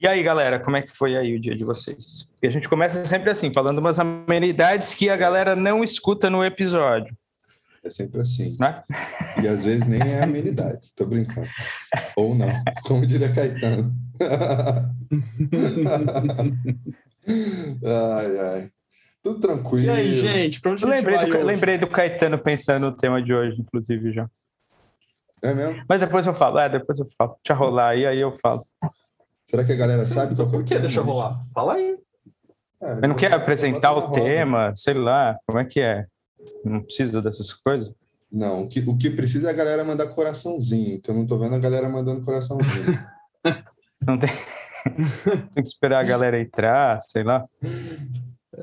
E aí, galera, como é que foi aí o dia de vocês? E a gente começa sempre assim, falando umas amenidades que a galera não escuta no episódio. É sempre assim. Né? E às vezes nem é amenidade, tô brincando. Ou não, como diria Caetano. ai, ai. Tudo tranquilo. E aí, gente, pra onde eu lembrei, do, lembrei do Caetano pensando no tema de hoje, inclusive, já. É mesmo? Mas depois eu falo, é, depois eu falo. Deixa rolar aí, aí eu falo. Será que a galera Sim, sabe qual é o que? Deixa rolar. Fala aí. É, Mas não quer apresentar o tema, sei lá, como é que é? Não precisa dessas coisas? Não, o que, o que precisa é a galera mandar coraçãozinho, que eu não tô vendo a galera mandando coraçãozinho. não tem... tem que esperar a galera entrar, sei lá.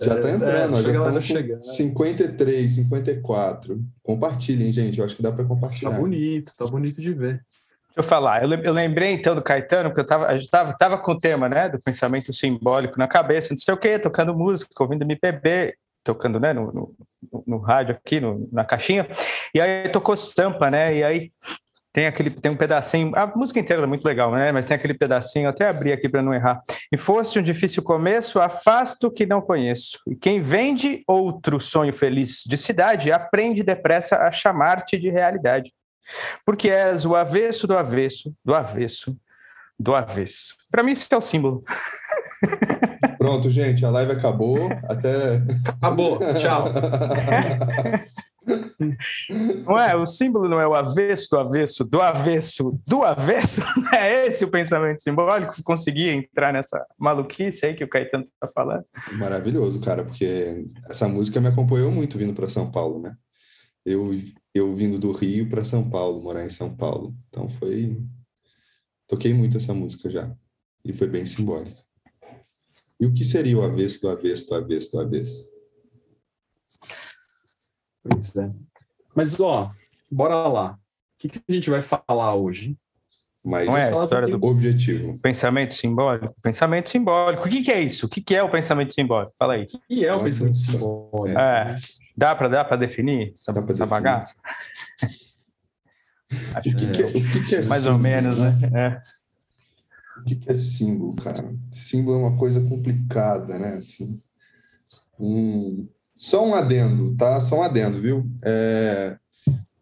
Já está é, entrando, é, já estamos com 53, 54. Compartilhem, gente. Eu acho que dá para compartilhar. Tá bonito, tá bonito de ver. Eu falar, eu lembrei então do Caetano, porque eu tava, a gente tava, tava com o tema, né, do pensamento simbólico na cabeça, não sei o quê, tocando música, ouvindo MPB, tocando, né, no, no, no rádio aqui, no, na caixinha, e aí tocou Sampa, né, e aí tem aquele tem um pedacinho, a música inteira é muito legal, né? Mas tem aquele pedacinho, até abri aqui para não errar. E foste um difícil começo, afasto que não conheço. E quem vende outro sonho feliz de cidade, aprende depressa a chamar-te de realidade. Porque és o avesso do avesso, do avesso, do avesso. Para mim isso é o símbolo. Pronto, gente, a live acabou. Até. Acabou. Tchau. Não é? O símbolo não é o avesso do avesso, do avesso, do avesso? É esse o pensamento simbólico? Consegui entrar nessa maluquice aí que o Caetano está falando. Maravilhoso, cara, porque essa música me acompanhou muito vindo para São Paulo, né? Eu, eu vindo do Rio para São Paulo, morar em São Paulo. Então foi. Toquei muito essa música já. E foi bem simbólica. E o que seria o avesso do avesso do avesso do avesso? Pois é. Mas, ó, bora lá. O que, que a gente vai falar hoje? Mas não é a história do objetivo. Pensamento simbólico? Pensamento simbólico. O que, que é isso? O que, que é o pensamento simbólico? Fala aí. O que é o pensamento simbólico? É. Dá para dá definir essa, dá essa bagaça? Acho o que, que, é, o que, que é Mais símbolo, ou menos, né? É. O que, que é símbolo, cara? Símbolo é uma coisa complicada, né? Assim, um, só um adendo, tá? Só um adendo, viu? É,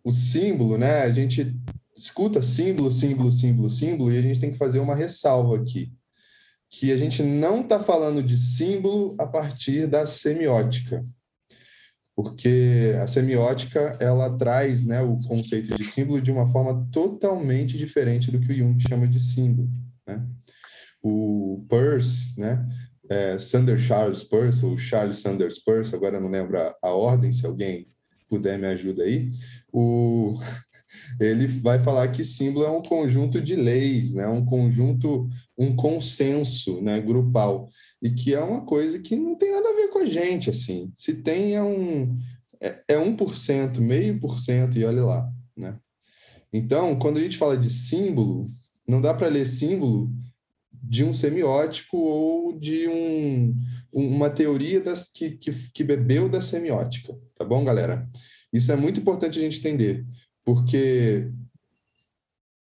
o símbolo, né? A gente escuta símbolo, símbolo, símbolo, símbolo, e a gente tem que fazer uma ressalva aqui. Que a gente não está falando de símbolo a partir da semiótica. Porque a semiótica, ela traz né, o conceito de símbolo de uma forma totalmente diferente do que o Jung chama de símbolo. Né? O Peirce, né, é, Sanders Charles Peirce, ou Charles Sanders Peirce, agora não lembro a, a, ordem, se alguém puder me ajuda aí, o, ele vai falar que símbolo é um conjunto de leis, né, um conjunto, um consenso né, grupal, e que é uma coisa que não tem nada a ver com a gente, assim, se tem é um, é, é 1%, meio por cento, e olha lá, né. Então, quando a gente fala de símbolo, não dá para ler símbolo de um semiótico ou de um, uma teoria das, que, que, que bebeu da semiótica, tá bom, galera? Isso é muito importante a gente entender, porque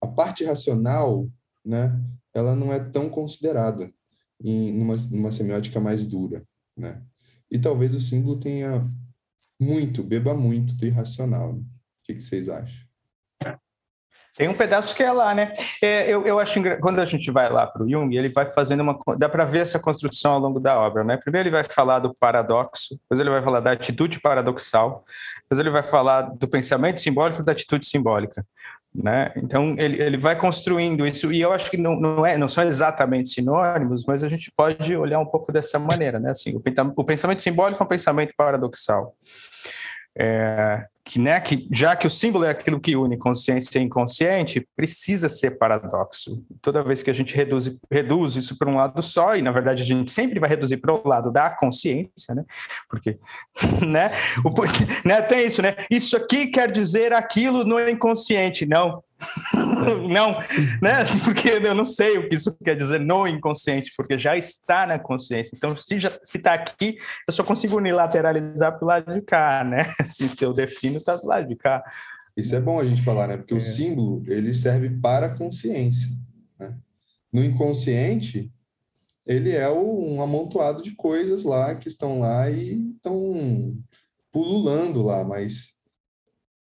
a parte racional, né, ela não é tão considerada em numa, numa semiótica mais dura, né? E talvez o símbolo tenha muito, beba muito do irracional. Né? O que, que vocês acham? Tem um pedaço que é lá, né? É, eu, eu acho quando a gente vai lá para o Jung, ele vai fazendo uma. dá para ver essa construção ao longo da obra, né? Primeiro ele vai falar do paradoxo, depois ele vai falar da atitude paradoxal, depois ele vai falar do pensamento simbólico da atitude simbólica. Né? Então ele, ele vai construindo isso e eu acho que não, não é não são exatamente sinônimos, mas a gente pode olhar um pouco dessa maneira, né? Assim, o pensamento simbólico é um pensamento paradoxal. É, que, né, que já que o símbolo é aquilo que une consciência e inconsciente, precisa ser paradoxo. Toda vez que a gente reduz, reduz isso para um lado só, e na verdade a gente sempre vai reduzir para o lado da consciência, né? Porque, né, o, né, tem isso, né? Isso aqui quer dizer aquilo no inconsciente. Não, não, né? Assim, porque eu não sei o que isso quer dizer no inconsciente, porque já está na consciência. Então, se já se está aqui, eu só consigo unilateralizar para o lado de cá, né? Assim, se eu defino, está do lado de cá. Isso é bom a gente falar, né? Porque é. o símbolo ele serve para a consciência. Né? No inconsciente, ele é um amontoado de coisas lá que estão lá e estão pululando lá, mas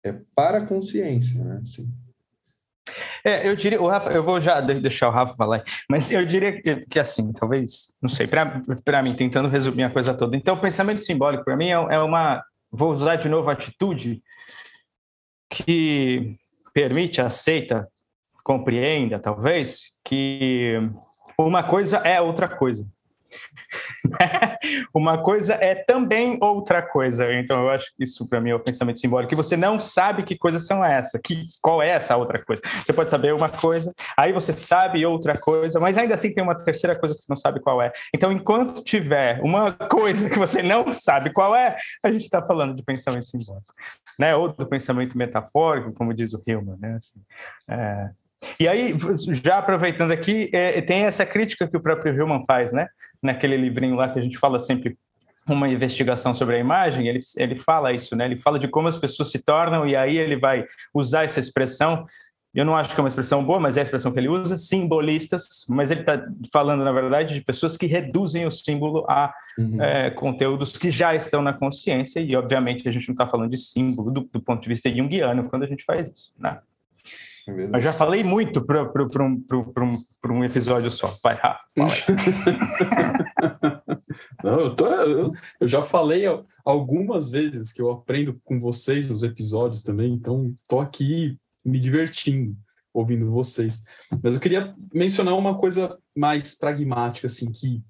é para a consciência, né? Assim. É, eu diria, o Rafa, eu vou já deixar o Rafa falar, mas eu diria que, que assim, talvez, não sei, para mim, tentando resumir a coisa toda. Então, o pensamento simbólico, para mim, é, é uma, vou usar de novo a atitude que permite, aceita, compreenda, talvez, que uma coisa é outra coisa. uma coisa é também outra coisa. Então, eu acho que isso, para mim, é o pensamento simbólico, que você não sabe que coisas são essa, que, qual é essa outra coisa. Você pode saber uma coisa, aí você sabe outra coisa, mas ainda assim tem uma terceira coisa que você não sabe qual é. Então, enquanto tiver uma coisa que você não sabe qual é, a gente está falando de pensamento simbólico, né? Ou do pensamento metafórico, como diz o Hillman, né? Assim, é... E aí, já aproveitando aqui, é, tem essa crítica que o próprio Hillman faz, né? naquele livrinho lá que a gente fala sempre uma investigação sobre a imagem, ele, ele fala isso, né? Ele fala de como as pessoas se tornam, e aí ele vai usar essa expressão. Eu não acho que é uma expressão boa, mas é a expressão que ele usa, simbolistas, mas ele está falando, na verdade, de pessoas que reduzem o símbolo a uhum. é, conteúdos que já estão na consciência, e obviamente a gente não está falando de símbolo do, do ponto de vista junguiano quando a gente faz isso, né? Eu já falei muito para um, um, um episódio só. Vai, Rafa. Não, eu, tô, eu, eu, já falei algumas vezes que eu aprendo com vocês nos episódios também, então estou aqui me divertindo ouvindo vocês. Mas eu queria mencionar uma coisa mais pragmática, assim, que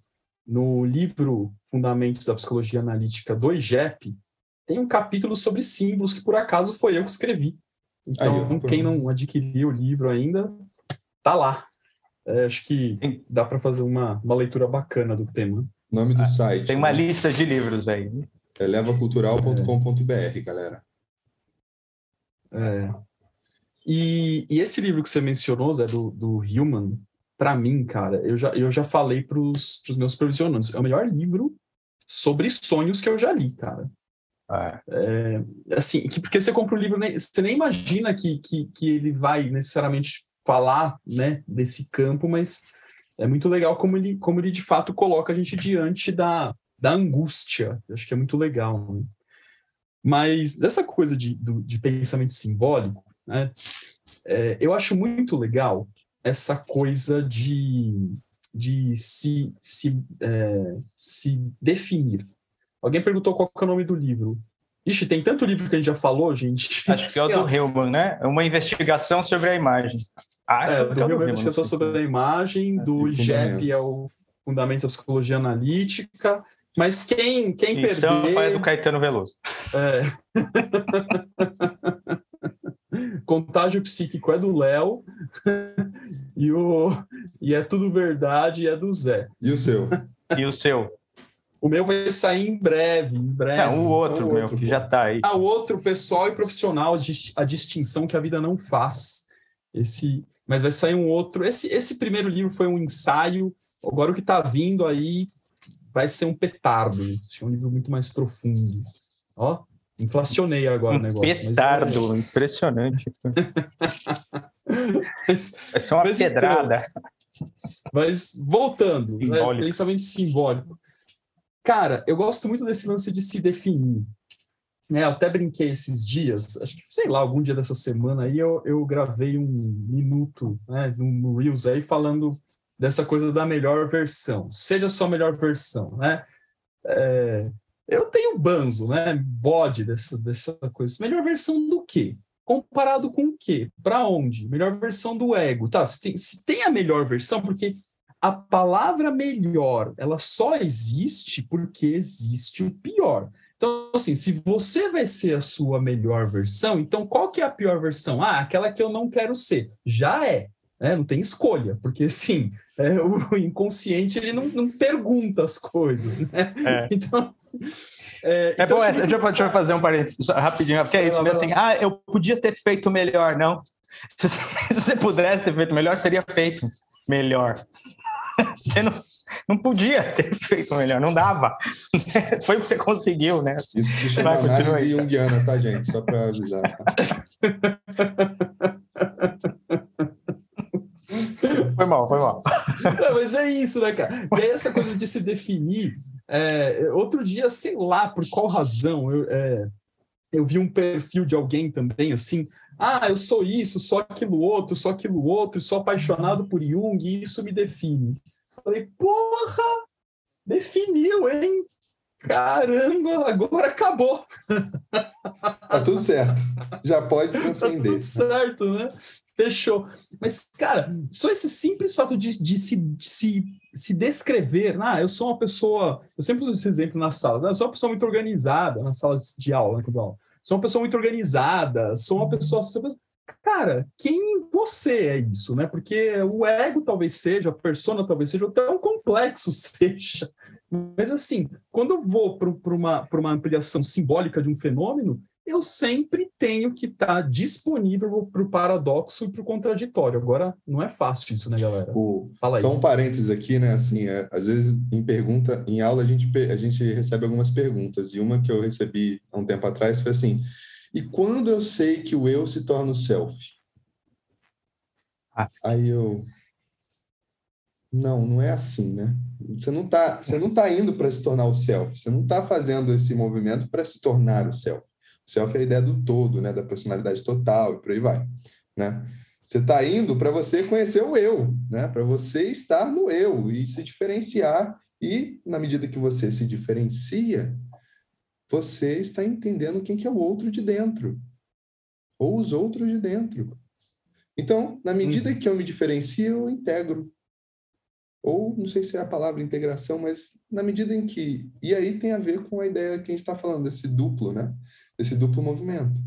no livro Fundamentos da Psicologia Analítica do IGEP, tem um capítulo sobre símbolos que por acaso foi eu que escrevi. Então, Aí, quem não adquiriu o livro ainda, tá lá. É, acho que dá para fazer uma, uma leitura bacana do tema. Nome do ah, site. Tem uma né? lista de livros aí. É levacultural.com.br, é. galera. É. E, e, esse livro que você mencionou, Zé, do, do Human, para mim, cara, eu já, eu já falei para os meus provisionantes, é o melhor livro sobre sonhos que eu já li, cara. É. é, assim, que, porque você compra o livro, você nem imagina que, que, que ele vai necessariamente falar né, desse campo, mas é muito legal como ele, como ele de fato coloca a gente diante da, da angústia. Eu acho que é muito legal. Né? Mas dessa coisa de, de pensamento simbólico, né, é, eu acho muito legal essa coisa de, de se, se, é, se definir. Alguém perguntou qual é o nome do livro. Ixi, tem tanto livro que a gente já falou, gente. Acho que é o do Hillman, né? É uma investigação sobre a imagem. Acho é, do que é o Hillman, investigação sobre a imagem, é, do GEP é o Fundamentos da Psicologia Analítica, mas quem, quem e perder... é do Caetano Veloso. É. Contágio Psíquico é do Léo e, o... e é tudo verdade e é do Zé. E o seu? E o seu? O meu vai sair em breve, em breve. Não, o outro, o meu, que já está aí. Ah, o outro, pessoal e profissional, a distinção que a vida não faz. Esse, mas vai sair um outro. Esse, esse primeiro livro foi um ensaio. Agora o que está vindo aí vai ser um petardo. É um livro muito mais profundo. Ó, inflacionei agora um o negócio. Petardo, é... impressionante. mas, vai ser uma então, pedrada. Então, mas voltando, né, pensamento simbólico. Cara, eu gosto muito desse lance de se definir. Né, eu até brinquei esses dias, acho que, sei lá, algum dia dessa semana aí eu, eu gravei um minuto né, no, Reels aí falando dessa coisa da melhor versão. Seja a sua melhor versão, né? É, eu tenho banzo, né? Bode dessa, dessa coisa. Melhor versão do quê? Comparado com o quê? Para onde? Melhor versão do ego. Tá, se tem, se tem a melhor versão, porque a palavra melhor, ela só existe porque existe o pior. Então, assim, se você vai ser a sua melhor versão, então qual que é a pior versão? Ah, aquela que eu não quero ser. Já é, né? não tem escolha, porque assim, é, o inconsciente ele não, não, pergunta as coisas, né? É. Então, é, é então, bom essa. Deixa eu, deixa eu fazer um parênteses rapidinho, porque é isso, assim, ah, eu podia ter feito melhor, não. Se você pudesse ter feito melhor, teria feito melhor. você não, não podia ter feito melhor, não dava. Foi o que você conseguiu, né? Isso se chama Vai, análise junguiana, tá, gente? Só para avisar. Tá? Foi mal, foi mal. Não, mas é isso, né, cara? E aí essa coisa de se definir. É, outro dia, sei lá por qual razão, eu, é, eu vi um perfil de alguém também, assim, ah, eu sou isso, sou aquilo outro, sou aquilo outro, sou apaixonado por Jung, e isso me define. Falei, porra, definiu, hein? Caramba, agora acabou. Tá tudo certo. Já pode transcender. Tá tudo certo, né? Fechou. Mas, cara, só esse simples fato de, de, se, de se, se descrever, ah, eu sou uma pessoa, eu sempre uso esse exemplo nas salas, né? eu sou uma pessoa muito organizada nas salas de aula, né, aula. Sou uma pessoa muito organizada, sou uma pessoa. Cara, quem você é isso, né? Porque o ego talvez seja, a persona talvez seja, até um complexo seja. Mas assim, quando eu vou para uma, uma ampliação simbólica de um fenômeno, eu sempre tenho que estar tá disponível para o paradoxo e para o contraditório. Agora, não é fácil isso, né, galera? O... Fala aí. Só um parênteses aqui, né? Assim, é, às vezes em pergunta, em aula a gente, a gente recebe algumas perguntas, e uma que eu recebi há um tempo atrás foi assim: e quando eu sei que o eu se torna o self? Ah. Aí eu. Não, não é assim, né? Você não está você não tá indo para se tornar o self, você não está fazendo esse movimento para se tornar o self. Self é a ideia do todo, né? Da personalidade total e por aí vai, né? Você está indo para você conhecer o eu, né? Para você estar no eu e se diferenciar. E na medida que você se diferencia, você está entendendo quem que é o outro de dentro ou os outros de dentro. Então, na medida uhum. que eu me diferencio, eu integro. Ou não sei se é a palavra integração, mas na medida em que e aí tem a ver com a ideia que a gente está falando desse duplo, né? Esse duplo movimento.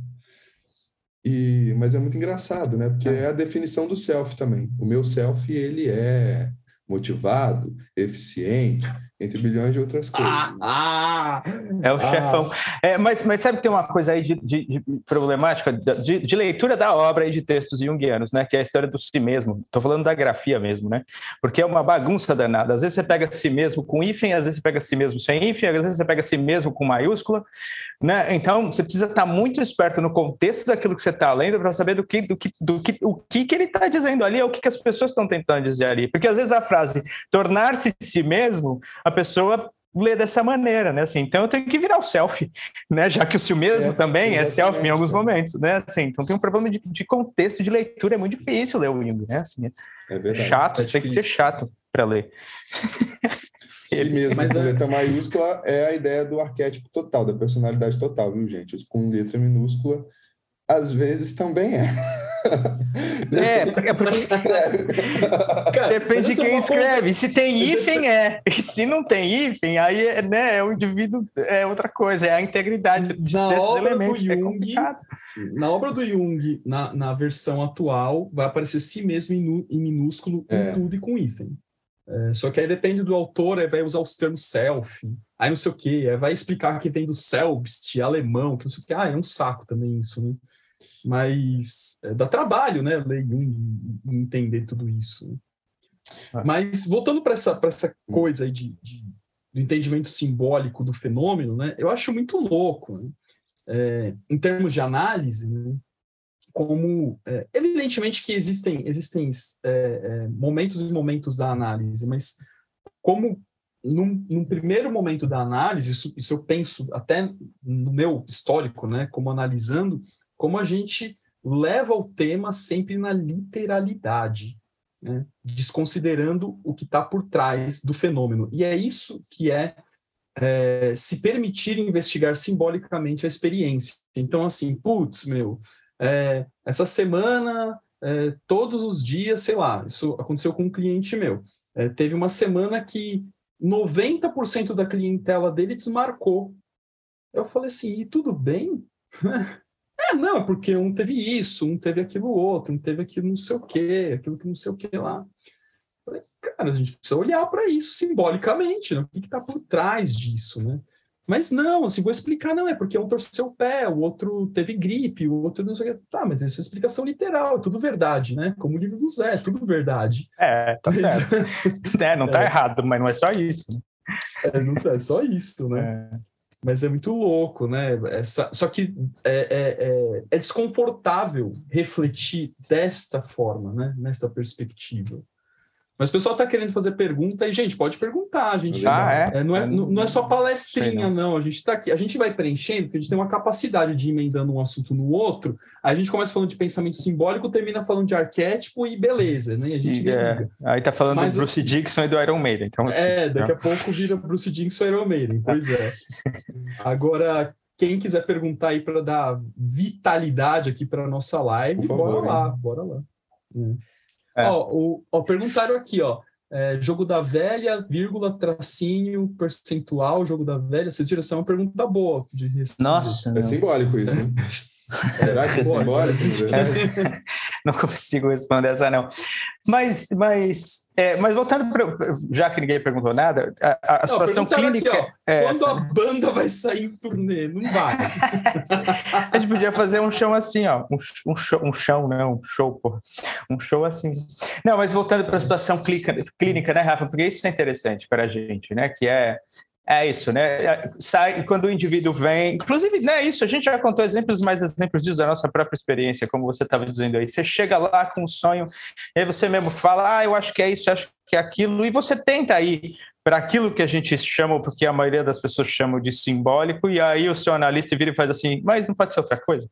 E, mas é muito engraçado, né? Porque é a definição do self também. O meu self, ele é motivado, eficiente, entre bilhões de outras coisas. Ah, ah, é o ah. chefão. É, mas, mas sabe que tem uma coisa aí de, de, de problemática de, de, leitura da obra e de textos junguianos, né? Que é a história do si mesmo. Estou falando da grafia mesmo, né? Porque é uma bagunça danada. Às vezes você pega si mesmo com hífen, às vezes você pega si mesmo sem hífen, às vezes você pega si mesmo com maiúscula, né? Então você precisa estar muito esperto no contexto daquilo que você está lendo para saber do que, do que, do que, o que, que ele está dizendo ali, é o que, que as pessoas estão tentando dizer ali. Porque às vezes a frase tornar-se si mesmo, a pessoa lê dessa maneira, né? Assim, então eu tenho que virar o selfie, né? Já que o si mesmo é, também é selfie em alguns momentos, né? Assim, então tem um problema de, de, contexto de leitura, é muito difícil ler o Jung, né? Assim, é, verdade, chato, é tem que ser chato para ler. Si mesmo, Mas, com é letra maiúscula, é a ideia do arquétipo total, da personalidade total, viu, gente? Com letra minúscula, às vezes também é. É, é porque... Cara, depende de quem escreve. Se tem hífen, é. E se não tem hífen, aí é, né, é o indivíduo, é outra coisa, é a integridade na desses obra elementos. Do é Jung, é na obra do Jung, na, na versão atual, vai aparecer si mesmo em, em minúsculo com é. tudo e com hífen. É, só que aí depende do autor, aí vai usar os termos self, aí não sei o quê, aí vai explicar que vem do selbst, alemão, que não sei o quê. Ah, é um saco também isso, né? Mas é, dá trabalho, né, ler Jung e entender tudo isso. Ah. Mas voltando para essa, essa coisa aí de, de, do entendimento simbólico do fenômeno, né, eu acho muito louco, né? é, em termos de análise, né, como é, evidentemente que existem existem é, é, momentos e momentos da análise, mas como num, num, primeiro momento da análise, isso, isso eu penso até no meu histórico, né, como analisando, como a gente leva o tema sempre na literalidade, né? desconsiderando o que está por trás do fenômeno. E é isso que é, é, se permitir investigar simbolicamente a experiência. Então, assim, putz, meu, é, essa semana, é, todos os dias, sei lá, isso aconteceu com um cliente meu. É, teve uma semana que 90% da clientela dele desmarcou. Eu falei assim, e tudo bem? É, não, porque um teve isso, um teve aquilo outro, um teve aquilo não sei o quê, aquilo que não sei o quê lá. Falei, cara, a gente precisa olhar para isso simbolicamente, né? o que está por trás disso, né? Mas não, assim, vou explicar, não, é porque um torceu o pé, o outro teve gripe, o outro não sei o quê. Tá, mas essa é explicação literal, é tudo verdade, né? Como o livro do Zé, é tudo verdade. É, tá mas... certo. é, não tá é. errado, mas não é só isso. Né? É, não é só isso, né? Mas é muito louco, né? Essa, só que é, é, é, é desconfortável refletir desta forma, né? Nessa perspectiva. Mas o pessoal está querendo fazer pergunta e, gente, pode perguntar. A gente, ah, é? é não, é, não é só palestrinha, não. não. A gente está aqui, a gente vai preenchendo, porque a gente tem uma capacidade de ir emendando um assunto no outro. A gente começa falando de pensamento simbólico, termina falando de arquétipo e beleza, né? A gente e, é, aí tá falando Mas, do Bruce assim, Dixon e do Iron Maiden. Então, assim, é, daqui a pouco vira Bruce Dixon e Iron Maiden. Pois é. Agora, quem quiser perguntar aí para dar vitalidade aqui para nossa live, favor, bora lá, bora lá. É. É. Ó, o, ó, perguntaram aqui, ó. É, jogo da velha, vírgula, tracinho, percentual, jogo da velha. Vocês viram? Essa é uma pergunta boa. De Nossa. É simbólico isso, né? Será que é simbólico? não consigo responder essa, não. Mas, mas, é, mas voltando para. Já que ninguém perguntou nada, a, a situação clínica. Aqui, ó, é quando essa, a banda vai sair em turnê? Não vai. a gente podia fazer um show assim, ó. Um, um, show, um show, né? Um show, porra. Um show assim. Não, mas voltando para a situação clínica, clínica, né, Rafa? Porque isso é interessante para a gente, né? Que é é isso, né? É, sai quando o indivíduo vem, inclusive, né? Isso a gente já contou exemplos, mais exemplos disso da nossa própria experiência, como você estava dizendo aí. Você chega lá com um sonho, aí você mesmo fala, ah, eu acho que é isso, eu acho que é aquilo, e você tenta ir para aquilo que a gente chama, porque a maioria das pessoas chamam de simbólico, e aí o seu analista vira e faz assim, mas não pode ser outra coisa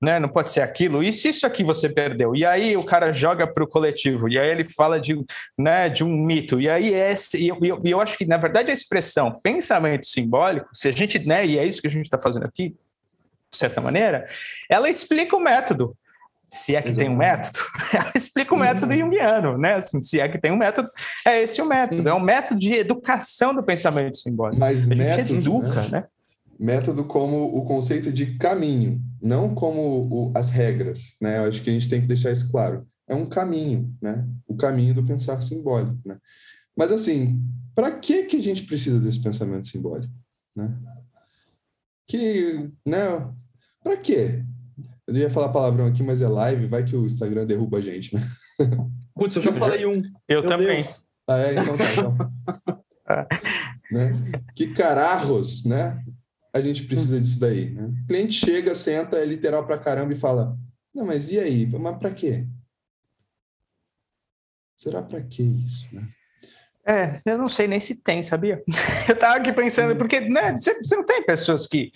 né? Não pode ser aquilo. E se isso aqui você perdeu? E aí o cara joga para o coletivo, e aí ele fala de, né, de um mito. E aí esse, e eu, eu, eu acho que, na verdade, a expressão pensamento simbólico, se a gente, né, e é isso que a gente está fazendo aqui, de certa maneira, ela explica o método. Se é que Exatamente. tem um método, ela explica o método uhum. junguiano, né? Assim, se é que tem um método, é esse o método. Uhum. É um método de educação do pensamento simbólico. Mas a método, gente educa, né? né? Método como o conceito de caminho não como o, as regras, né? Eu acho que a gente tem que deixar isso claro. É um caminho, né? O caminho do pensar simbólico, né? Mas assim, para que que a gente precisa desse pensamento simbólico, né? Que, né? Para quê? Eu ia falar palavrão aqui, mas é live, vai que o Instagram derruba a gente, né? Putz, eu já falei um. Eu Meu também. Deus. Ah, é, então tá. Então. né? Que cararros, né? A gente precisa disso daí. Né? O cliente chega, senta, é literal para caramba e fala: Não, mas e aí? Mas para quê? Será para que isso? Né? É, eu não sei nem se tem, sabia? Eu tava aqui pensando, hum. porque né, você, você não tem pessoas que.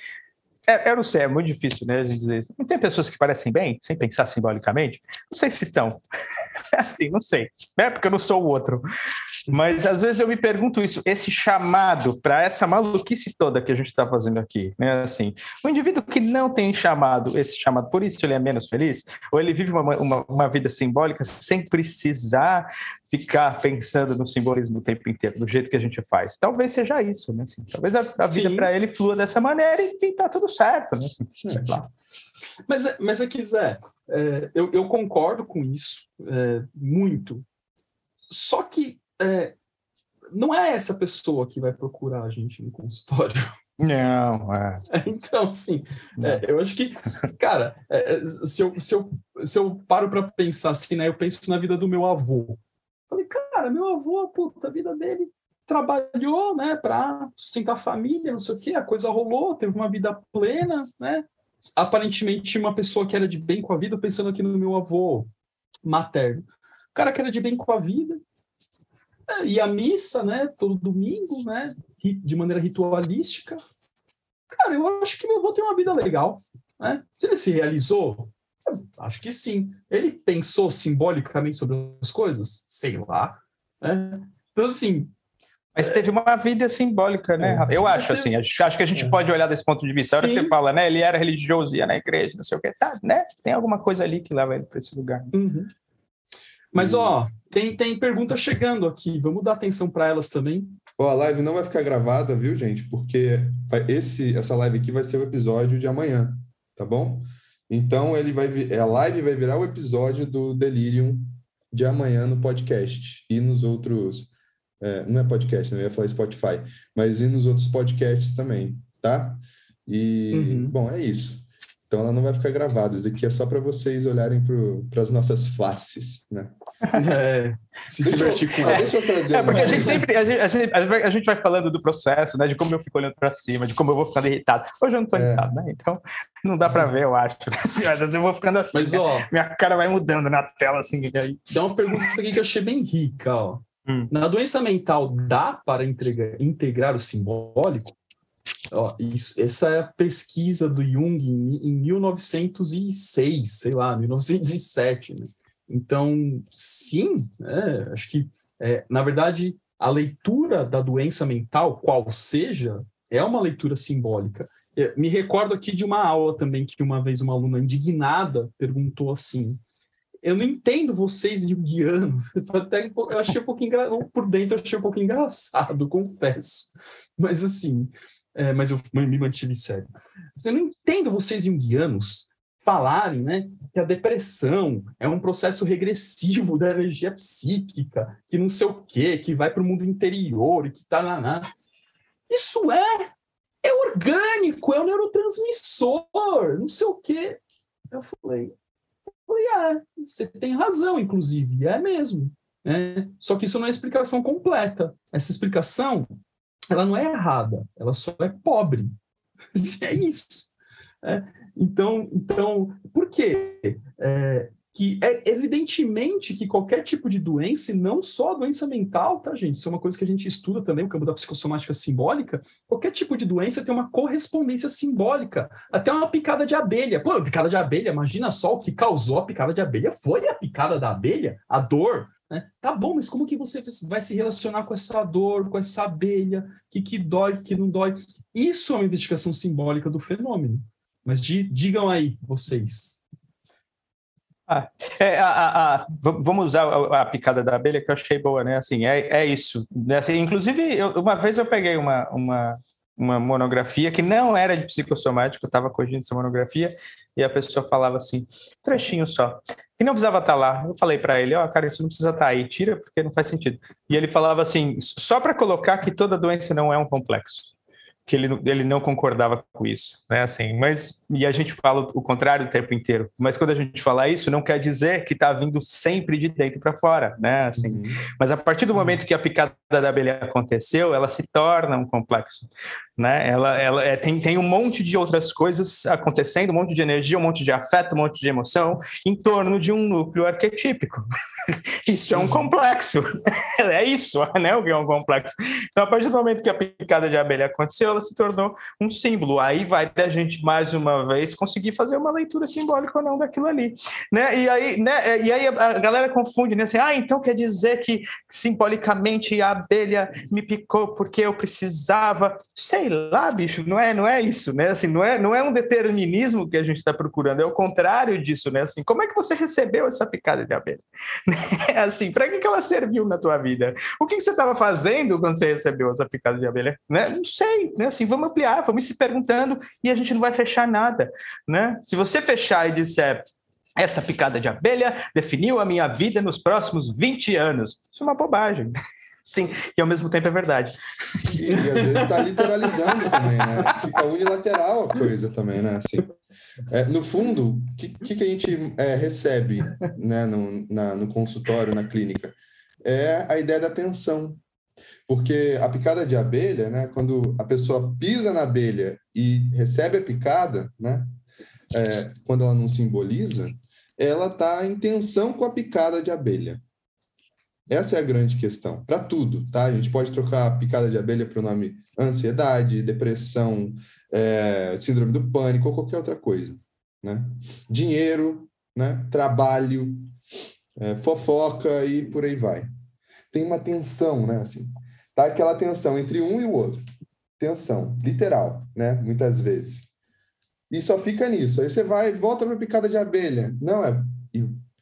É, eu não sei, é muito difícil, né, a gente dizer isso. Não tem pessoas que parecem bem, sem pensar simbolicamente? Não sei se estão. É assim, não sei. É porque eu não sou o outro. Mas às vezes eu me pergunto isso, esse chamado para essa maluquice toda que a gente está fazendo aqui, né? Assim, o indivíduo que não tem chamado, esse chamado, por isso ele é menos feliz, ou ele vive uma, uma, uma vida simbólica sem precisar ficar pensando no simbolismo o tempo inteiro, do jeito que a gente faz. Talvez seja isso, né? Assim, talvez a, a vida para ele flua dessa maneira e, está tudo certo, né? Assim, lá. Mas, mas aqui, Zé, é, eu, eu, concordo com isso é, muito. Só que é, não é essa pessoa que vai procurar a gente no consultório. Não, é. Então, sim, é, eu acho que, cara, é, é, se, eu, se, eu, se eu paro para pensar assim, né, eu penso na vida do meu avô. Falei, cara, meu avô, puta, a vida dele trabalhou, né, para sustentar a família, não sei o quê, a coisa rolou, teve uma vida plena, né? Aparentemente, uma pessoa que era de bem com a vida, pensando aqui no meu avô materno. O cara que era de bem com a vida, e a missa, né, todo domingo, né, de maneira ritualística. Cara, eu acho que meu avô tem uma vida legal, né? Se ele se realizou, acho que sim. Ele pensou simbolicamente sobre as coisas? Sei lá. Né? Então, assim. Mas teve uma vida simbólica, né? É, eu acho, assim. Acho, acho que a gente é. pode olhar desse ponto de vista. A hora que você fala, né? Ele era religioso, ia na igreja, não sei o quê. Tá, né? Tem alguma coisa ali que leva ele para esse lugar. Uhum. Mas, ó, tem, tem pergunta chegando aqui. Vamos dar atenção para elas também. Ó, a live não vai ficar gravada, viu, gente? Porque esse, essa live aqui vai ser o episódio de amanhã, tá bom? Então, ele vai a live vai virar o episódio do Delirium de amanhã no podcast e nos outros. É, não é podcast, não né? ia falar Spotify, mas e nos outros podcasts também, tá? E, uhum. bom, é isso. Então ela não vai ficar gravada. Isso aqui é só para vocês olharem para as nossas faces, né? É, se divertir com ela. Deixa eu trazer. É, porque a gente sempre a gente, a gente, a, gente, vai falando do processo, né? De como eu fico olhando para cima, de como eu vou ficando irritado. Hoje eu não estou é. irritado, né? Então não dá para ver, eu acho. Assim, mas eu vou ficando assim. Mas, né? ó, minha cara vai mudando na tela, assim. Aí. Dá uma pergunta aqui que eu achei bem rica, ó. Hum. Na doença mental, dá para integrar, integrar o simbólico? Ó, isso, essa é a pesquisa do Jung em, em 1906, sei lá, 1907. Né? Então, sim, é, acho que, é, na verdade, a leitura da doença mental, qual seja, é uma leitura simbólica. É, me recordo aqui de uma aula também que uma vez uma aluna indignada perguntou assim: eu não entendo vocês junguianos. Até eu achei um engraçado. Por dentro eu achei um pouquinho engraçado, confesso. Mas assim, é, mas eu me mantive sério. Eu não entendo vocês junguianos falarem né, que a depressão é um processo regressivo da energia psíquica, que não sei o quê, que vai para o mundo interior e que tá lá, lá. Isso é é orgânico, é um neurotransmissor, não sei o quê. Eu falei, falei, ah, você tem razão, inclusive, é mesmo. Né? Só que isso não é explicação completa. Essa explicação, ela não é errada, ela só é pobre. é isso. É. Então, então, por quê? É, que é evidentemente que qualquer tipo de doença, e não só doença mental, tá, gente? Isso é uma coisa que a gente estuda também, o campo da psicossomática simbólica. Qualquer tipo de doença tem uma correspondência simbólica. Até uma picada de abelha. Pô, picada de abelha, imagina só o que causou a picada de abelha. Foi a picada da abelha, a dor. Né? Tá bom, mas como que você vai se relacionar com essa dor, com essa abelha? Que, que dói, que não dói? Isso é uma investigação simbólica do fenômeno. Mas digam aí, vocês, ah, é, a, a, a, vamos usar a, picada da abelha que eu achei boa, né? Assim, é, é isso. Né? Assim, inclusive, eu, uma vez eu peguei uma, uma, uma monografia que não era de psicossomático, eu estava corrigindo essa monografia, e a pessoa falava assim, trechinho só, e não precisava estar tá lá. Eu falei para ele, ó, oh, cara, isso não precisa estar tá aí, tira porque não faz sentido. E ele falava assim, só para colocar que toda doença não é um complexo que ele, ele não concordava com isso, né? Assim, mas e a gente fala o contrário o tempo inteiro. Mas quando a gente fala isso, não quer dizer que está vindo sempre de dentro para fora, né? Assim, uhum. mas a partir do momento que a picada da abelha aconteceu, ela se torna um complexo, né? Ela, ela é, tem, tem um monte de outras coisas acontecendo, um monte de energia, um monte de afeto, um monte de emoção em torno de um núcleo arquetípico. isso é um complexo. é isso, né? O que é um complexo. Então, a partir do momento que a picada de abelha aconteceu, ela se tornou um símbolo. Aí vai da gente, mais uma vez, conseguir fazer uma leitura simbólica ou não daquilo ali. Né? E, aí, né? e aí a galera confunde, né? Assim, ah, então quer dizer que simbolicamente a abelha me picou porque eu precisava. Sei lá, bicho, não é, não é isso, né? Assim, não é, não é um determinismo que a gente está procurando, é o contrário disso, né? Assim, como é que você recebeu essa picada de abelha? assim, para que, que ela serviu na tua vida? O que, que você estava fazendo quando você recebeu essa picada de abelha? Né? Não sei, né? Assim, vamos ampliar, vamos se perguntando e a gente não vai fechar nada, né? Se você fechar e disser essa picada de abelha definiu a minha vida nos próximos 20 anos. Isso é uma bobagem. Sim, e ao mesmo tempo é verdade. E, e às vezes está literalizando também, né? Fica unilateral a coisa também, né? Assim, é, no fundo, o que, que, a gente é, recebe né, no, na, no consultório, na clínica? É a ideia da atenção. Porque a picada de abelha, né, quando a pessoa pisa na abelha e recebe a picada, né, é, quando ela não simboliza, ela está em tensão com a picada de abelha. Essa é a grande questão, para tudo, tá? A gente pode trocar picada de abelha para o nome ansiedade, depressão, é, síndrome do pânico ou qualquer outra coisa, né? Dinheiro, né? Trabalho, é, fofoca e por aí vai. Tem uma tensão, né? Assim, Tá aquela tensão entre um e o outro. Tensão, literal, né? Muitas vezes. E só fica nisso. Aí você vai, volta para picada de abelha. Não, é.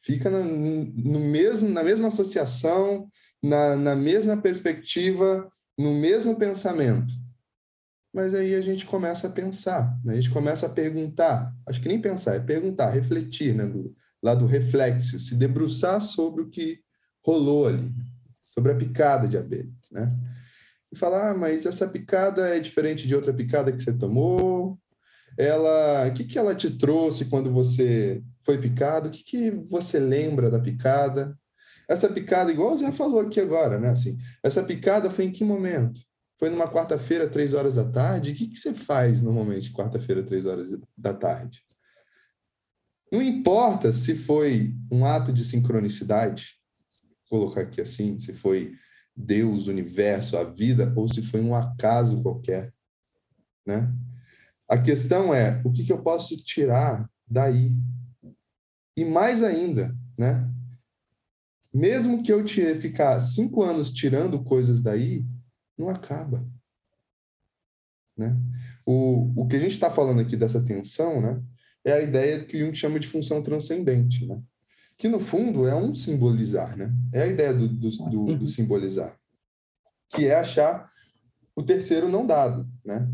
Fica no, no mesmo, na mesma associação, na, na mesma perspectiva, no mesmo pensamento. Mas aí a gente começa a pensar, né? a gente começa a perguntar. Acho que nem pensar, é perguntar, refletir, né? Do, lá do reflexo, se debruçar sobre o que rolou ali, sobre a picada de abelha né? E falar, ah, mas essa picada é diferente de outra picada que você tomou, ela, o que, que ela te trouxe quando você foi picado? O que, que você lembra da picada? Essa picada, igual Zé falou aqui agora, né? Assim, essa picada foi em que momento? Foi numa quarta-feira, três horas da tarde? O que, que você faz normalmente quarta-feira, três horas da tarde? Não importa se foi um ato de sincronicidade, colocar aqui assim, se foi Deus, o universo, a vida, ou se foi um acaso qualquer, né? A questão é o que, que eu posso tirar daí. E mais ainda, né? Mesmo que eu tire, ficar cinco anos tirando coisas daí, não acaba. Né? O, o que a gente está falando aqui dessa tensão, né? É a ideia que o Jung chama de função transcendente, né? Que no fundo é um simbolizar, né? É a ideia do, do, do, do uhum. simbolizar, que é achar o terceiro não dado, né?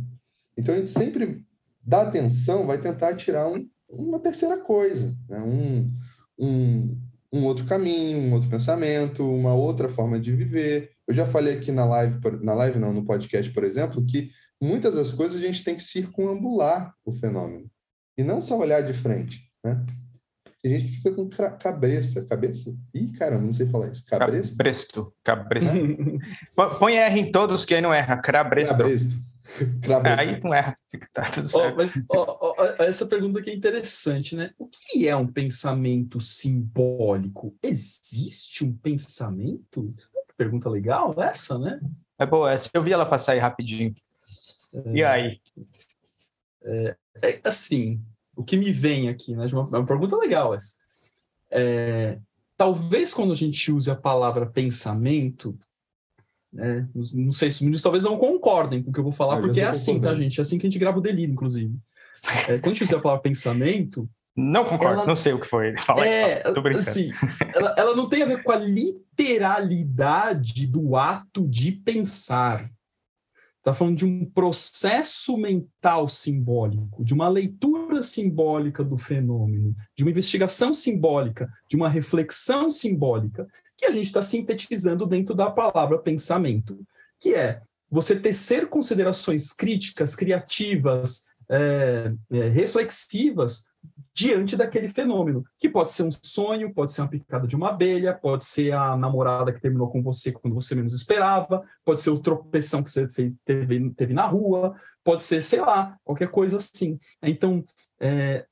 Então a gente sempre dá atenção, vai tentar tirar um, uma terceira coisa, né? um, um, um outro caminho, um outro pensamento, uma outra forma de viver. Eu já falei aqui na live, na live não, no podcast, por exemplo, que muitas das coisas a gente tem que circunambular o fenômeno e não só olhar de frente, né? Tem gente que fica com cabresto, cabeça? Ih, caramba, não sei falar isso. Cabresto? Cabresto, cabresto. Põe R em todos que aí não erra. Cabresto. Cabresto. É, aí não é, fica tá tudo certo. Oh, mas oh, oh, essa pergunta aqui é interessante, né? O que é um pensamento simbólico? Existe um pensamento? Pergunta legal essa, né? É boa essa. Eu vi ela passar aí rapidinho. É, e aí? É, é, assim, o que me vem aqui, né? É uma, é uma pergunta legal essa. É, talvez quando a gente use a palavra pensamento, é, não sei se os meninos talvez não concordem com o que eu vou falar, ah, porque é assim, tá, gente? É assim que a gente grava o delírio, inclusive. É, quando a gente usa a palavra pensamento. Não concordo, ela... não sei o que foi. Fala é, aí, tô brincando. Assim, ela, ela não tem a ver com a literalidade do ato de pensar. Está falando de um processo mental simbólico, de uma leitura simbólica do fenômeno, de uma investigação simbólica, de uma reflexão simbólica que a gente está sintetizando dentro da palavra pensamento, que é você tecer considerações críticas, criativas, é, é, reflexivas diante daquele fenômeno, que pode ser um sonho, pode ser uma picada de uma abelha, pode ser a namorada que terminou com você quando você menos esperava, pode ser o tropeção que você fez, teve, teve na rua, pode ser, sei lá, qualquer coisa assim. Então, é,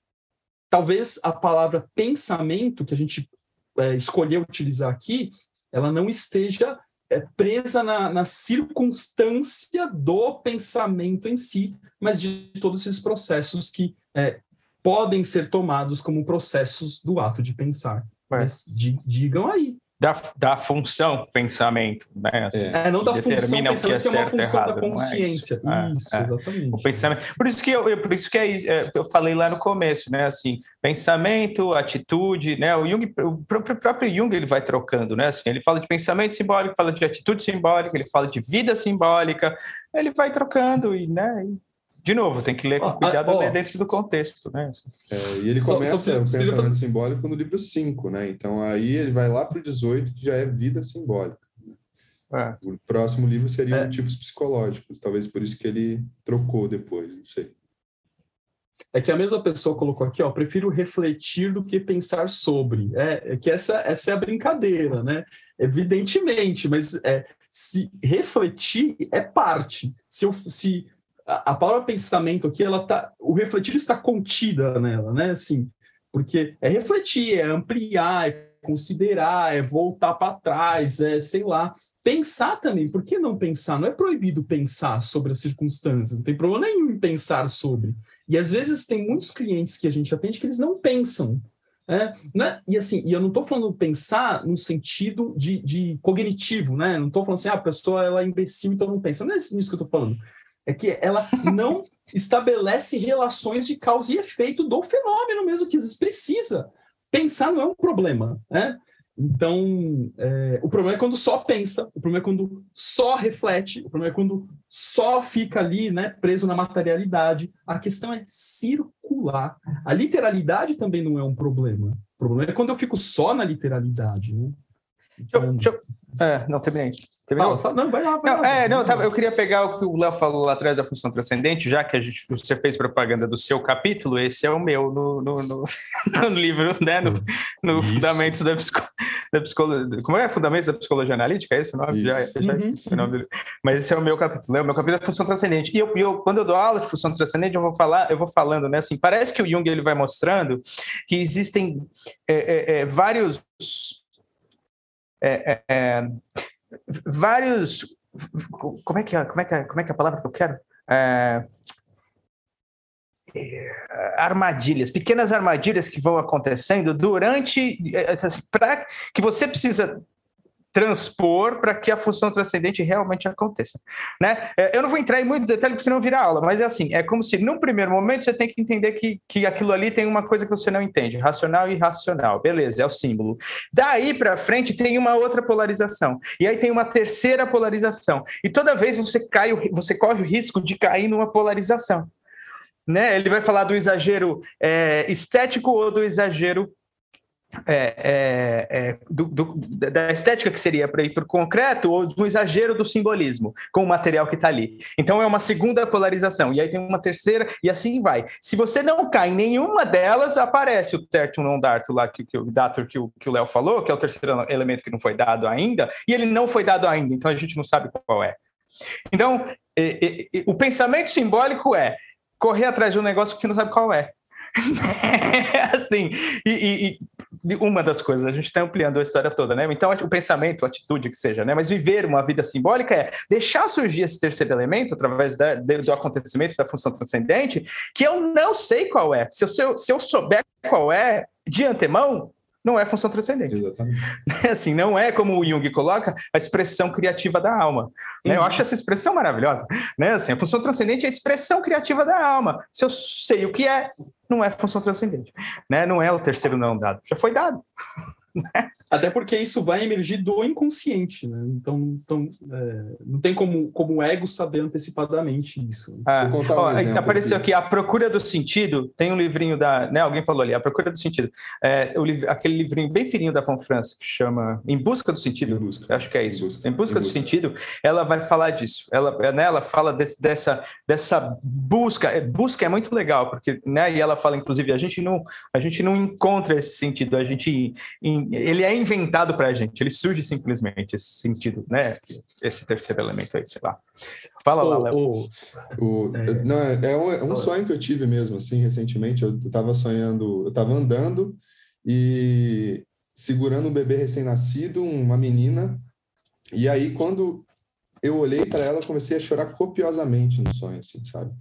talvez a palavra pensamento, que a gente é, escolher utilizar aqui, ela não esteja é, presa na, na, circunstância do pensamento em si, mas de todos esses processos que é, podem ser tomados como processos do ato de pensar. Mas digam aí, da, da função pensamento, né? Assim, é, não da função pensamento, que é, que é uma função errado, da é consciência. É isso, é, exatamente. O pensamento, por isso que eu, eu por isso que é, eu falei lá no começo, né? Assim, pensamento, atitude, né? O Jung, o próprio Jung ele vai trocando, né? Assim, ele fala de pensamento simbólico, fala de atitude simbólica, ele fala de vida simbólica, ele vai trocando e, né? E de novo, tem que ler com cuidado, oh. ler dentro do contexto, né? É, e ele começa só, só, o pensamento simbólico no livro 5, né? Então aí ele vai lá para o 18, que já é vida simbólica. É. O próximo livro seria é. tipos psicológicos, talvez por isso que ele trocou depois, não sei. É que a mesma pessoa colocou aqui, ó, prefiro refletir do que pensar sobre. É, é que essa, essa é a brincadeira, né? Evidentemente, mas é, se refletir é parte. Se, eu, se a, palavra pensamento aqui, ela tá, o refletir está contida nela, né? Assim, porque é refletir, é ampliar, é considerar, é voltar para trás, é sei lá. Pensar também, por que não pensar? Não é proibido pensar sobre as circunstâncias, não tem problema nenhum em pensar sobre. E às vezes tem muitos clientes que a gente atende que eles não pensam. É, né? E assim, e eu não estou falando pensar no sentido de, de cognitivo, né? Não estou falando assim, ah, a pessoa ela é imbecil, então não pensa. Não é isso que eu estou falando é que ela não estabelece relações de causa e efeito do fenômeno mesmo que precisa. Pensar não é um problema, né? Então, é, o problema é quando só pensa, o problema é quando só reflete, o problema é quando só fica ali, né, preso na materialidade. A questão é circular. A literalidade também não é um problema. O problema é quando eu fico só na literalidade, né? Então, deixa eu, deixa eu, é, não, terminei. Não, não, vai lá, vai não, lá. É, não, eu queria pegar o que o Léo falou lá atrás da função transcendente, já que a gente, você fez propaganda do seu capítulo, esse é o meu no, no, no, no livro, né? No, no Fundamentos da, Psico, da Psicologia. Como é? Fundamentos da Psicologia Analítica? É esse o nome? Isso. Já, já uhum. o nome dele. Mas esse é o meu capítulo, né? O meu capítulo é função transcendente. E eu, eu, quando eu dou aula de função transcendente, eu vou falar, eu vou falando, né? Assim, parece que o Jung ele vai mostrando que existem é, é, é vários. É, é, é vários. Como é que é, como é, que é, como é, que é a palavra que eu quero? É, é armadilhas, pequenas armadilhas que vão acontecendo durante. Assim, pra, que você precisa transpor para que a função transcendente realmente aconteça. Né? É, eu não vou entrar em muito detalhe porque senão virar aula, mas é assim, é como se num primeiro momento você tem que entender que, que aquilo ali tem uma coisa que você não entende, racional e irracional, beleza, é o símbolo. Daí para frente tem uma outra polarização, e aí tem uma terceira polarização, e toda vez você cai, você corre o risco de cair numa polarização. Né? Ele vai falar do exagero é, estético ou do exagero é, é, é, do, do, da estética que seria para ir para o concreto ou do exagero do simbolismo com o material que está ali. Então é uma segunda polarização, e aí tem uma terceira, e assim vai. Se você não cai em nenhuma delas, aparece o tertium non datur lá, que, que, o datur que o Léo falou, que é o terceiro elemento que não foi dado ainda, e ele não foi dado ainda, então a gente não sabe qual é. Então, o pensamento simbólico é correr atrás de um negócio que você não sabe qual é. assim, e, e, uma das coisas, a gente está ampliando a história toda, né? Então, o pensamento, a atitude que seja, né? Mas viver uma vida simbólica é deixar surgir esse terceiro elemento através da, do acontecimento da função transcendente, que eu não sei qual é. Se eu, se eu, se eu souber qual é de antemão, não é função transcendente. Exatamente. Assim, não é como o Jung coloca a expressão criativa da alma. Né? Eu acho essa expressão maravilhosa. Né? Assim, a função transcendente é a expressão criativa da alma. Se eu sei o que é, não é função transcendente. Né? Não é o terceiro não dado. Já foi dado. Até porque isso vai emergir do inconsciente, né? Então, então é, não tem como, como o ego saber antecipadamente isso. Ah, ó, um apareceu aqui. aqui A Procura do Sentido, tem um livrinho da. Né, alguém falou ali, A Procura do Sentido. É, o, aquele livrinho bem fininho da Von Franz, que chama Em Busca do Sentido. Busca. Acho que é isso. Em Busca, em busca em do busca. Sentido, ela vai falar disso. Ela, né, ela fala desse, dessa, dessa busca. É, busca é muito legal, porque, né, e ela fala, inclusive, a gente não, a gente não encontra esse sentido, a gente. Ele é inventado para a gente, ele surge simplesmente esse sentido, né? Esse terceiro elemento aí, sei lá. Fala lá, Léo. É... Não, é, um, é um sonho que eu tive mesmo, assim, recentemente. Eu estava sonhando, eu estava andando e segurando um bebê recém-nascido, uma menina. E aí, quando eu olhei para ela, comecei a chorar copiosamente no sonho, assim, sabe?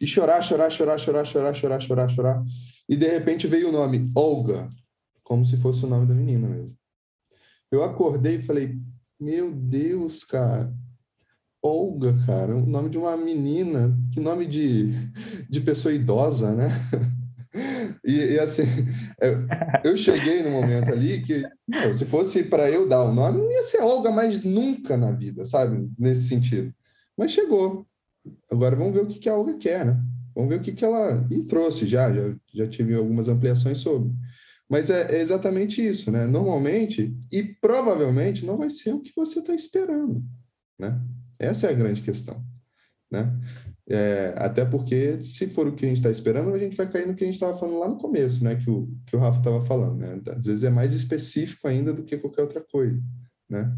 E chorar, chorar, chorar, chorar, chorar, chorar, chorar, chorar. E de repente veio o nome Olga como se fosse o nome da menina mesmo. Eu acordei e falei, meu Deus, cara, Olga, cara, o nome de uma menina, que nome de, de pessoa idosa, né? E, e assim, eu, cheguei no momento ali que, se fosse para eu dar o nome, não ia ser Olga mais nunca na vida, sabe? Nesse sentido. Mas chegou. Agora vamos ver o que, que a Olga quer, né? Vamos ver o que, que ela. E trouxe já, já, já tive algumas ampliações sobre. Mas é, é exatamente isso, né? Normalmente, e provavelmente, não vai ser o que você está esperando, né? Essa é a grande questão, né? É, até porque, se for o que a gente está esperando, a gente vai cair no que a gente estava falando lá no começo, né? Que o, que o Rafa estava falando, né? Às vezes é mais específico ainda do que qualquer outra coisa, né?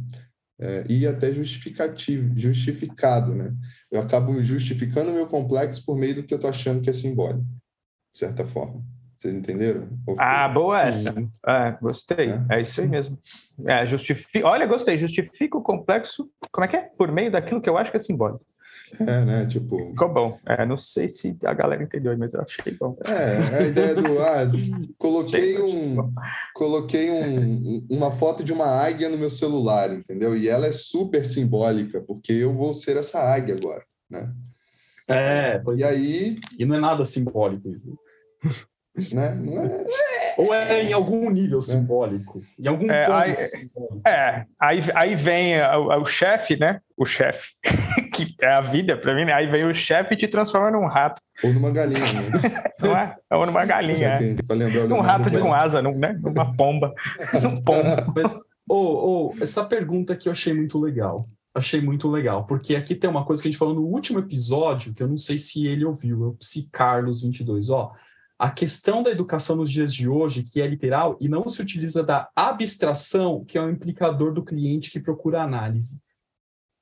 É, e até justificativo, justificado, né? Eu acabo justificando o meu complexo por meio do que eu estou achando que é simbólico, de certa forma. Vocês entenderam? Ah, boa essa. É, gostei. É. é. isso aí mesmo. É, justifica... Olha, gostei. Justifica o complexo. Como é que é? Por meio daquilo que eu acho que é simbólico. É, né? Tipo. Ficou bom. É, não sei se a galera entendeu, mas eu achei bom. É, a ideia do. Ah, coloquei um. Coloquei um, uma foto de uma águia no meu celular, entendeu? E ela é super simbólica, porque eu vou ser essa águia agora, né? É, pois e é. aí. E não é nada simbólico. Né? Não é... Ou é em algum nível é. simbólico? Em algum é, aí, simbólico. É, aí, aí vem o, o chefe, né? O chefe, que é a vida para mim, né? Aí vem o chefe e te transforma num rato. Ou numa galinha, né? Não é? Ou numa galinha, é. Um rato de com asa, num, né? Numa pomba. Num pomba. Mas, oh, oh, essa pergunta que eu achei muito legal. Achei muito legal, porque aqui tem uma coisa que a gente falou no último episódio, que eu não sei se ele ouviu, é o Psi Carlos 22, ó. A questão da educação nos dias de hoje, que é literal, e não se utiliza da abstração, que é o um implicador do cliente que procura análise.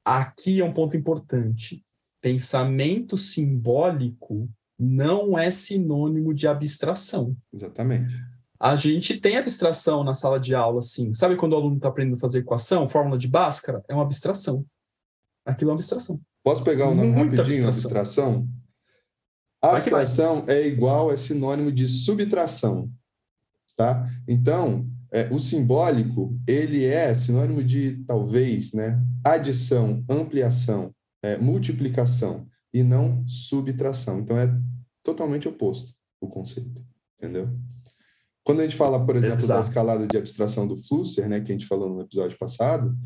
Aqui é um ponto importante. Pensamento simbólico não é sinônimo de abstração. Exatamente. A gente tem abstração na sala de aula, sim. Sabe quando o aluno está aprendendo a fazer equação, fórmula de Bhaskara? É uma abstração. Aquilo é uma abstração. Posso pegar Muita rapidinho? Abstração. abstração. Abstração é igual, é sinônimo de subtração. Tá? Então, é, o simbólico, ele é sinônimo de, talvez, né, adição, ampliação, é, multiplicação, e não subtração. Então, é totalmente oposto o conceito. Entendeu? Quando a gente fala, por exemplo, Exato. da escalada de abstração do Flusser, né, que a gente falou no episódio passado,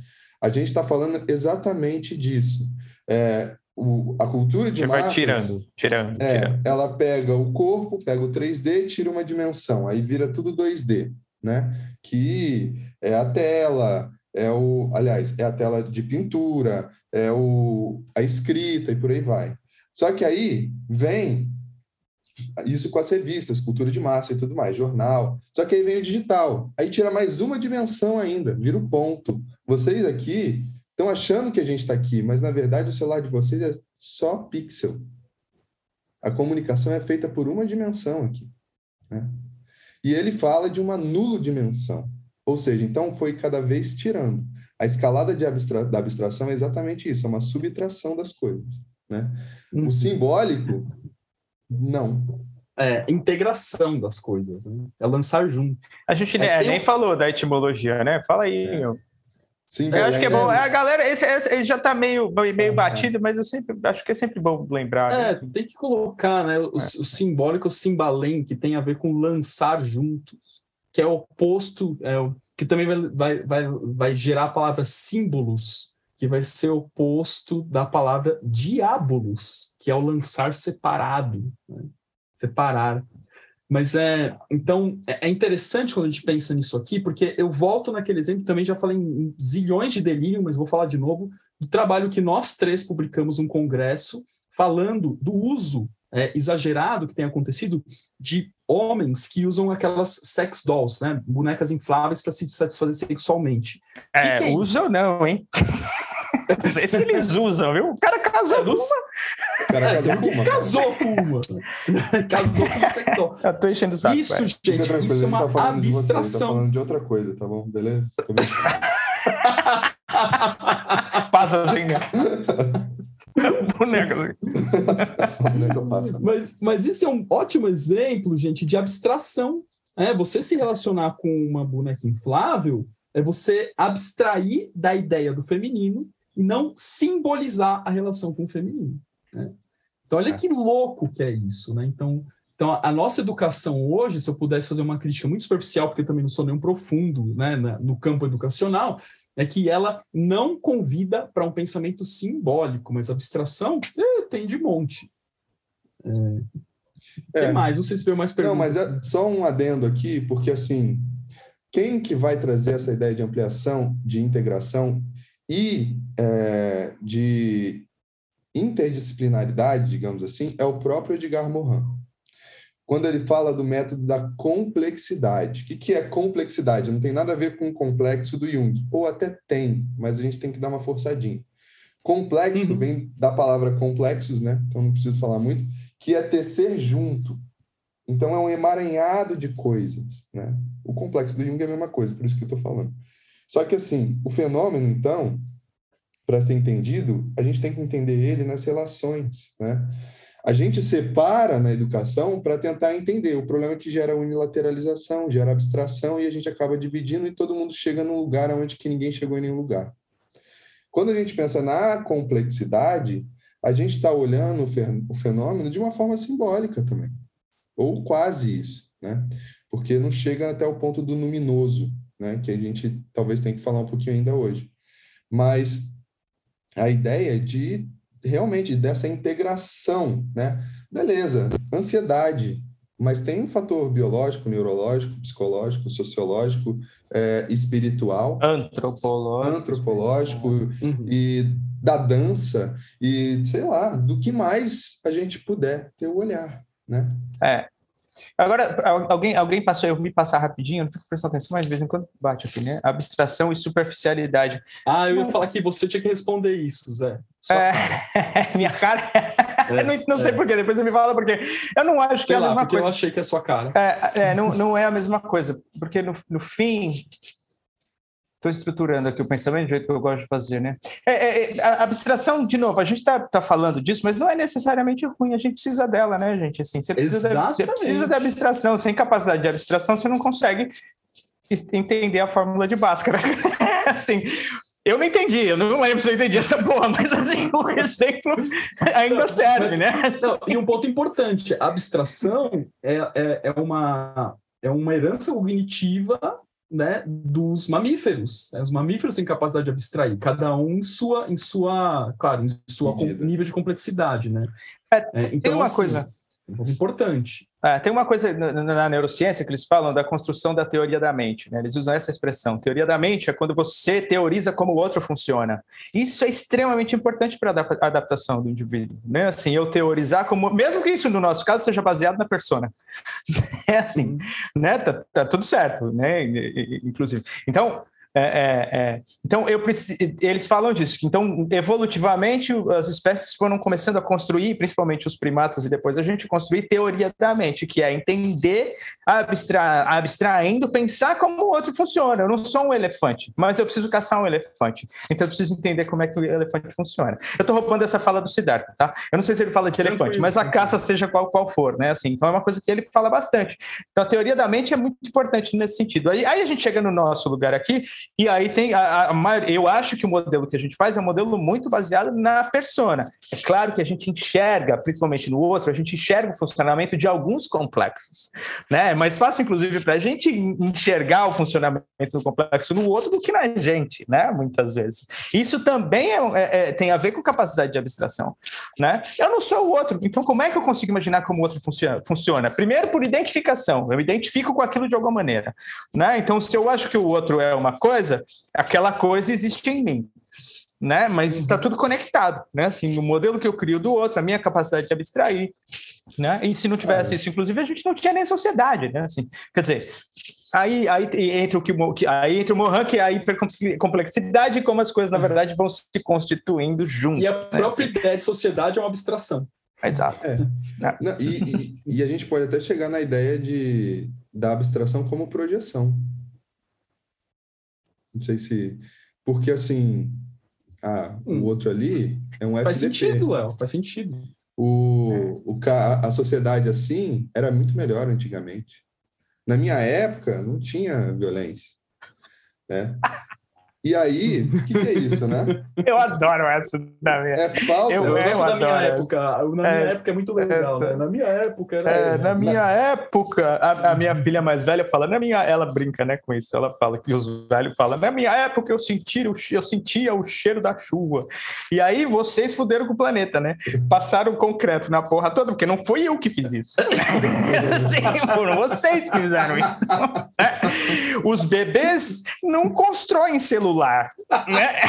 a gente está falando exatamente disso. É, o, a cultura de Você massas... vai tirando, tirando, é, tirando. Ela pega o corpo, pega o 3D, tira uma dimensão, aí vira tudo 2D, né? Que é a tela, é o... Aliás, é a tela de pintura, é o, a escrita e por aí vai. Só que aí vem isso com as revistas, cultura de massa e tudo mais, jornal. Só que aí vem o digital. Aí tira mais uma dimensão ainda, vira o ponto. Vocês aqui estão achando que a gente está aqui, mas na verdade o celular de vocês é só pixel. A comunicação é feita por uma dimensão aqui. Né? E ele fala de uma nula dimensão. Ou seja, então foi cada vez tirando. A escalada de abstra da abstração é exatamente isso, é uma subtração das coisas. Né? Uhum. O simbólico não. É, integração das coisas, né? é lançar junto. A gente é, nem, falou da etimologia, né? Fala aí, é. meu. Sim, eu acho que é bom. É, a galera, esse, esse já está meio, meio é, batido, mas eu sempre acho que é sempre bom lembrar. É, né? tem que colocar né, o, o simbólico, o simbalém, que tem a ver com lançar juntos, que é o oposto, é, que também vai, vai, vai, vai gerar a palavra símbolos, que vai ser o oposto da palavra diabolos, que é o lançar separado, né? separar. Mas é, então, é, é interessante quando a gente pensa nisso aqui, porque eu volto naquele exemplo, também já falei em zilhões de delírio, mas vou falar de novo, do trabalho que nós três publicamos um congresso, falando do uso é, exagerado que tem acontecido de homens que usam aquelas sex dolls, né? Bonecas infláveis para se satisfazer sexualmente. É, que que é usam não, hein? Não sei se eles usam, viu? O cara casou é, com uma. O cara casou com uma. Casou com uma. casou com sexual. Eu tô enchendo o saco. Isso, gente, isso é uma tá abstração. Você, tá falando de outra coisa, tá bom? Beleza? Passa assim, né? Boneca. mas, mas isso é um ótimo exemplo, gente, de abstração. É, você se relacionar com uma boneca inflável é você abstrair da ideia do feminino e não simbolizar a relação com o feminino. Né? Então, olha é. que louco que é isso. Né? Então, então, a nossa educação hoje, se eu pudesse fazer uma crítica muito superficial, porque eu também não sou nenhum profundo né, no campo educacional, é que ela não convida para um pensamento simbólico, mas abstração eh, tem de monte. É. é. mais? Não sei se veio mais perguntas. Não, mas é só um adendo aqui, porque assim, quem que vai trazer essa ideia de ampliação, de integração e é, de interdisciplinaridade, digamos assim, é o próprio Edgar Morin. Quando ele fala do método da complexidade. O que, que é complexidade? Não tem nada a ver com o complexo do Jung. Ou até tem, mas a gente tem que dar uma forçadinha. Complexo uhum. vem da palavra complexos, né? Então não preciso falar muito, que é tecer junto. Então é um emaranhado de coisas, né? O complexo do Jung é a mesma coisa, por isso que eu estou falando. Só que assim, o fenômeno, então, para ser entendido, a gente tem que entender ele nas relações, né? A gente separa na educação para tentar entender. O problema é que gera unilateralização, gera abstração e a gente acaba dividindo e todo mundo chega num lugar onde que ninguém chegou em nenhum lugar. Quando a gente pensa na complexidade, a gente está olhando o fenômeno de uma forma simbólica também, ou quase isso, né? Porque não chega até o ponto do luminoso, né? Que a gente talvez tenha que falar um pouquinho ainda hoje. Mas a ideia de realmente dessa integração, né? Beleza, ansiedade, mas tem um fator biológico, neurológico, psicológico, sociológico, é, espiritual, antropológico, antropológico uhum. e da dança e sei lá, do que mais a gente puder ter o olhar, né? É, Agora, alguém, alguém passou, eu vi passar rapidinho, não fico prestando atenção, mas de vez em quando bate aqui, né? Abstração e superficialidade. Ah, eu ia falar que você tinha que responder isso, Zé. Só... É, minha cara. É, não, não é. sei porquê, depois você me fala porque eu não acho sei que é a mesma coisa. Eu achei que é a sua cara. É, é não, não é a mesma coisa, porque no, no fim, Estou estruturando aqui o pensamento do jeito que eu gosto de fazer, né? É, é, é a abstração, de novo, a gente está tá falando disso, mas não é necessariamente ruim, a gente precisa dela, né, gente? Assim, você precisa, de, você precisa de abstração, sem capacidade de abstração, você não consegue entender a fórmula de Bhaskara. assim, eu não entendi, eu não lembro se eu entendi essa porra, mas assim, o exemplo ainda não, serve, mas, né? Não, e um ponto importante, a abstração é, é, é, uma, é uma herança cognitiva né, dos mamíferos. Né? Os mamíferos têm capacidade de abstrair, cada um em sua, em sua claro, em sua nível de complexidade, né? É, é, então, tem uma assim, coisa importante. É, tem uma coisa na, na, neurociência que eles falam da construção da teoria da mente. Né? Eles usam essa expressão. Teoria da mente é quando você teoriza como o outro funciona. Isso é extremamente importante para a adaptação do indivíduo. Né? Assim, eu teorizar como, mesmo que isso no nosso caso seja baseado na persona, é assim, né? Tá, tá tudo certo, né? Inclusive. Então, é, é, é. Então, eu eles falam disso. Então, evolutivamente, as espécies foram começando a construir, principalmente os primatas e depois a gente construir teoria da mente, que é entender, abstra abstraindo, pensar como o outro funciona. Eu não sou um elefante, mas eu preciso caçar um elefante. Então, eu preciso entender como é que o elefante funciona. Eu estou roubando essa fala do Siddhartha, tá? Eu não sei se ele fala de elefante, mas a caça, seja qual, qual for, né? Assim, então, é uma coisa que ele fala bastante. Então, a teoria da mente é muito importante nesse sentido. Aí, aí a gente chega no nosso lugar aqui e aí tem a, a, eu acho que o modelo que a gente faz é um modelo muito baseado na persona. É claro que a gente enxerga, principalmente no outro, a gente enxerga o funcionamento de alguns complexos, né? É mais fácil, inclusive, para a gente enxergar o funcionamento do complexo no outro do que na gente, né? Muitas vezes. Isso também é, é, é, tem a ver com capacidade de abstração, né? Eu não sou o outro, então como é que eu consigo imaginar como o outro funciona? funciona? Primeiro por identificação, eu me identifico com aquilo de alguma maneira, né? Então se eu acho que o outro é uma coisa coisa, aquela coisa existe em mim. Né? Mas está tudo conectado, né? Assim, o modelo que eu crio do outro, a minha capacidade de abstrair, né? E se não tivesse é. isso, inclusive, a gente não tinha nem sociedade, né? Assim, quer dizer, aí, aí entre o que aí entre o Mohan que é a hipercomplexidade e como as coisas na uhum. verdade vão se constituindo juntos. E a né? própria assim. ideia de sociedade é uma abstração. Exato. É. É. Não, e, e, e, a gente pode até chegar na ideia de da abstração como projeção. Não sei se. Porque assim, ah, hum. o outro ali é um faz FDP. sentido, El, faz sentido. O, é. o, a sociedade assim era muito melhor antigamente. Na minha época, não tinha violência. Né? E aí, o que, que, é isso, né? Eu adoro essa da minha. É falta. Eu, eu, eu gosto da minha época. Na minha essa, época é muito legal, né? Na minha época era. É, na minha na... época, a, a, minha filha mais velha fala, na minha. Ela brinca, né, com isso. Ela fala que os velhos falam, na minha época eu sentia, o, eu sentia o cheiro da chuva. E aí vocês fuderam com o planeta, né? Passaram concreto na porra toda, porque não foi eu que fiz isso. Sim, foram vocês que fizeram isso. Os bebês não constroem celular celular, né?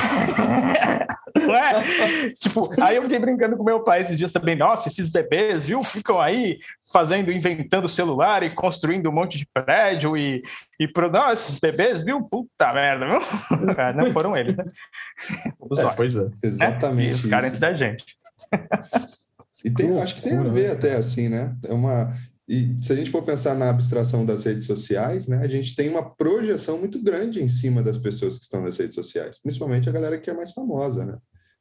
Não é? Tipo, aí eu fiquei brincando com meu pai esses dias também. Nossa, esses bebês, viu? Ficam aí fazendo, inventando celular e construindo um monte de prédio e, e pro... Não, esses bebês, viu? Puta merda, viu? É, não foram eles, né? Os é, Pois é. Exatamente. É? os caras antes da gente. E tem, acho que tem a ver até assim, né? É uma, e se a gente for pensar na abstração das redes sociais, né, a gente tem uma projeção muito grande em cima das pessoas que estão nas redes sociais, principalmente a galera que é mais famosa, né?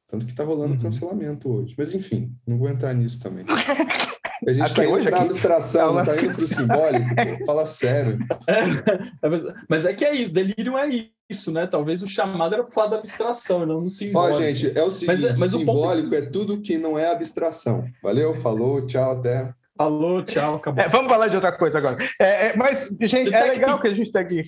Tanto que está rolando uhum. cancelamento hoje. Mas enfim, não vou entrar nisso também. A gente está indo para a abstração, está indo para o simbólico. Fala sério. É, mas é que é isso, delírio é isso, né? Talvez o chamado era para falar da abstração, não do simbólico. Ó, gente, é o seguinte: mas, é, mas simbólico ponto... é tudo que não é abstração. Valeu, falou, tchau, até. Falou, tchau, acabou. É, vamos falar de outra coisa agora. É, é, mas, gente, é legal que a gente está aqui.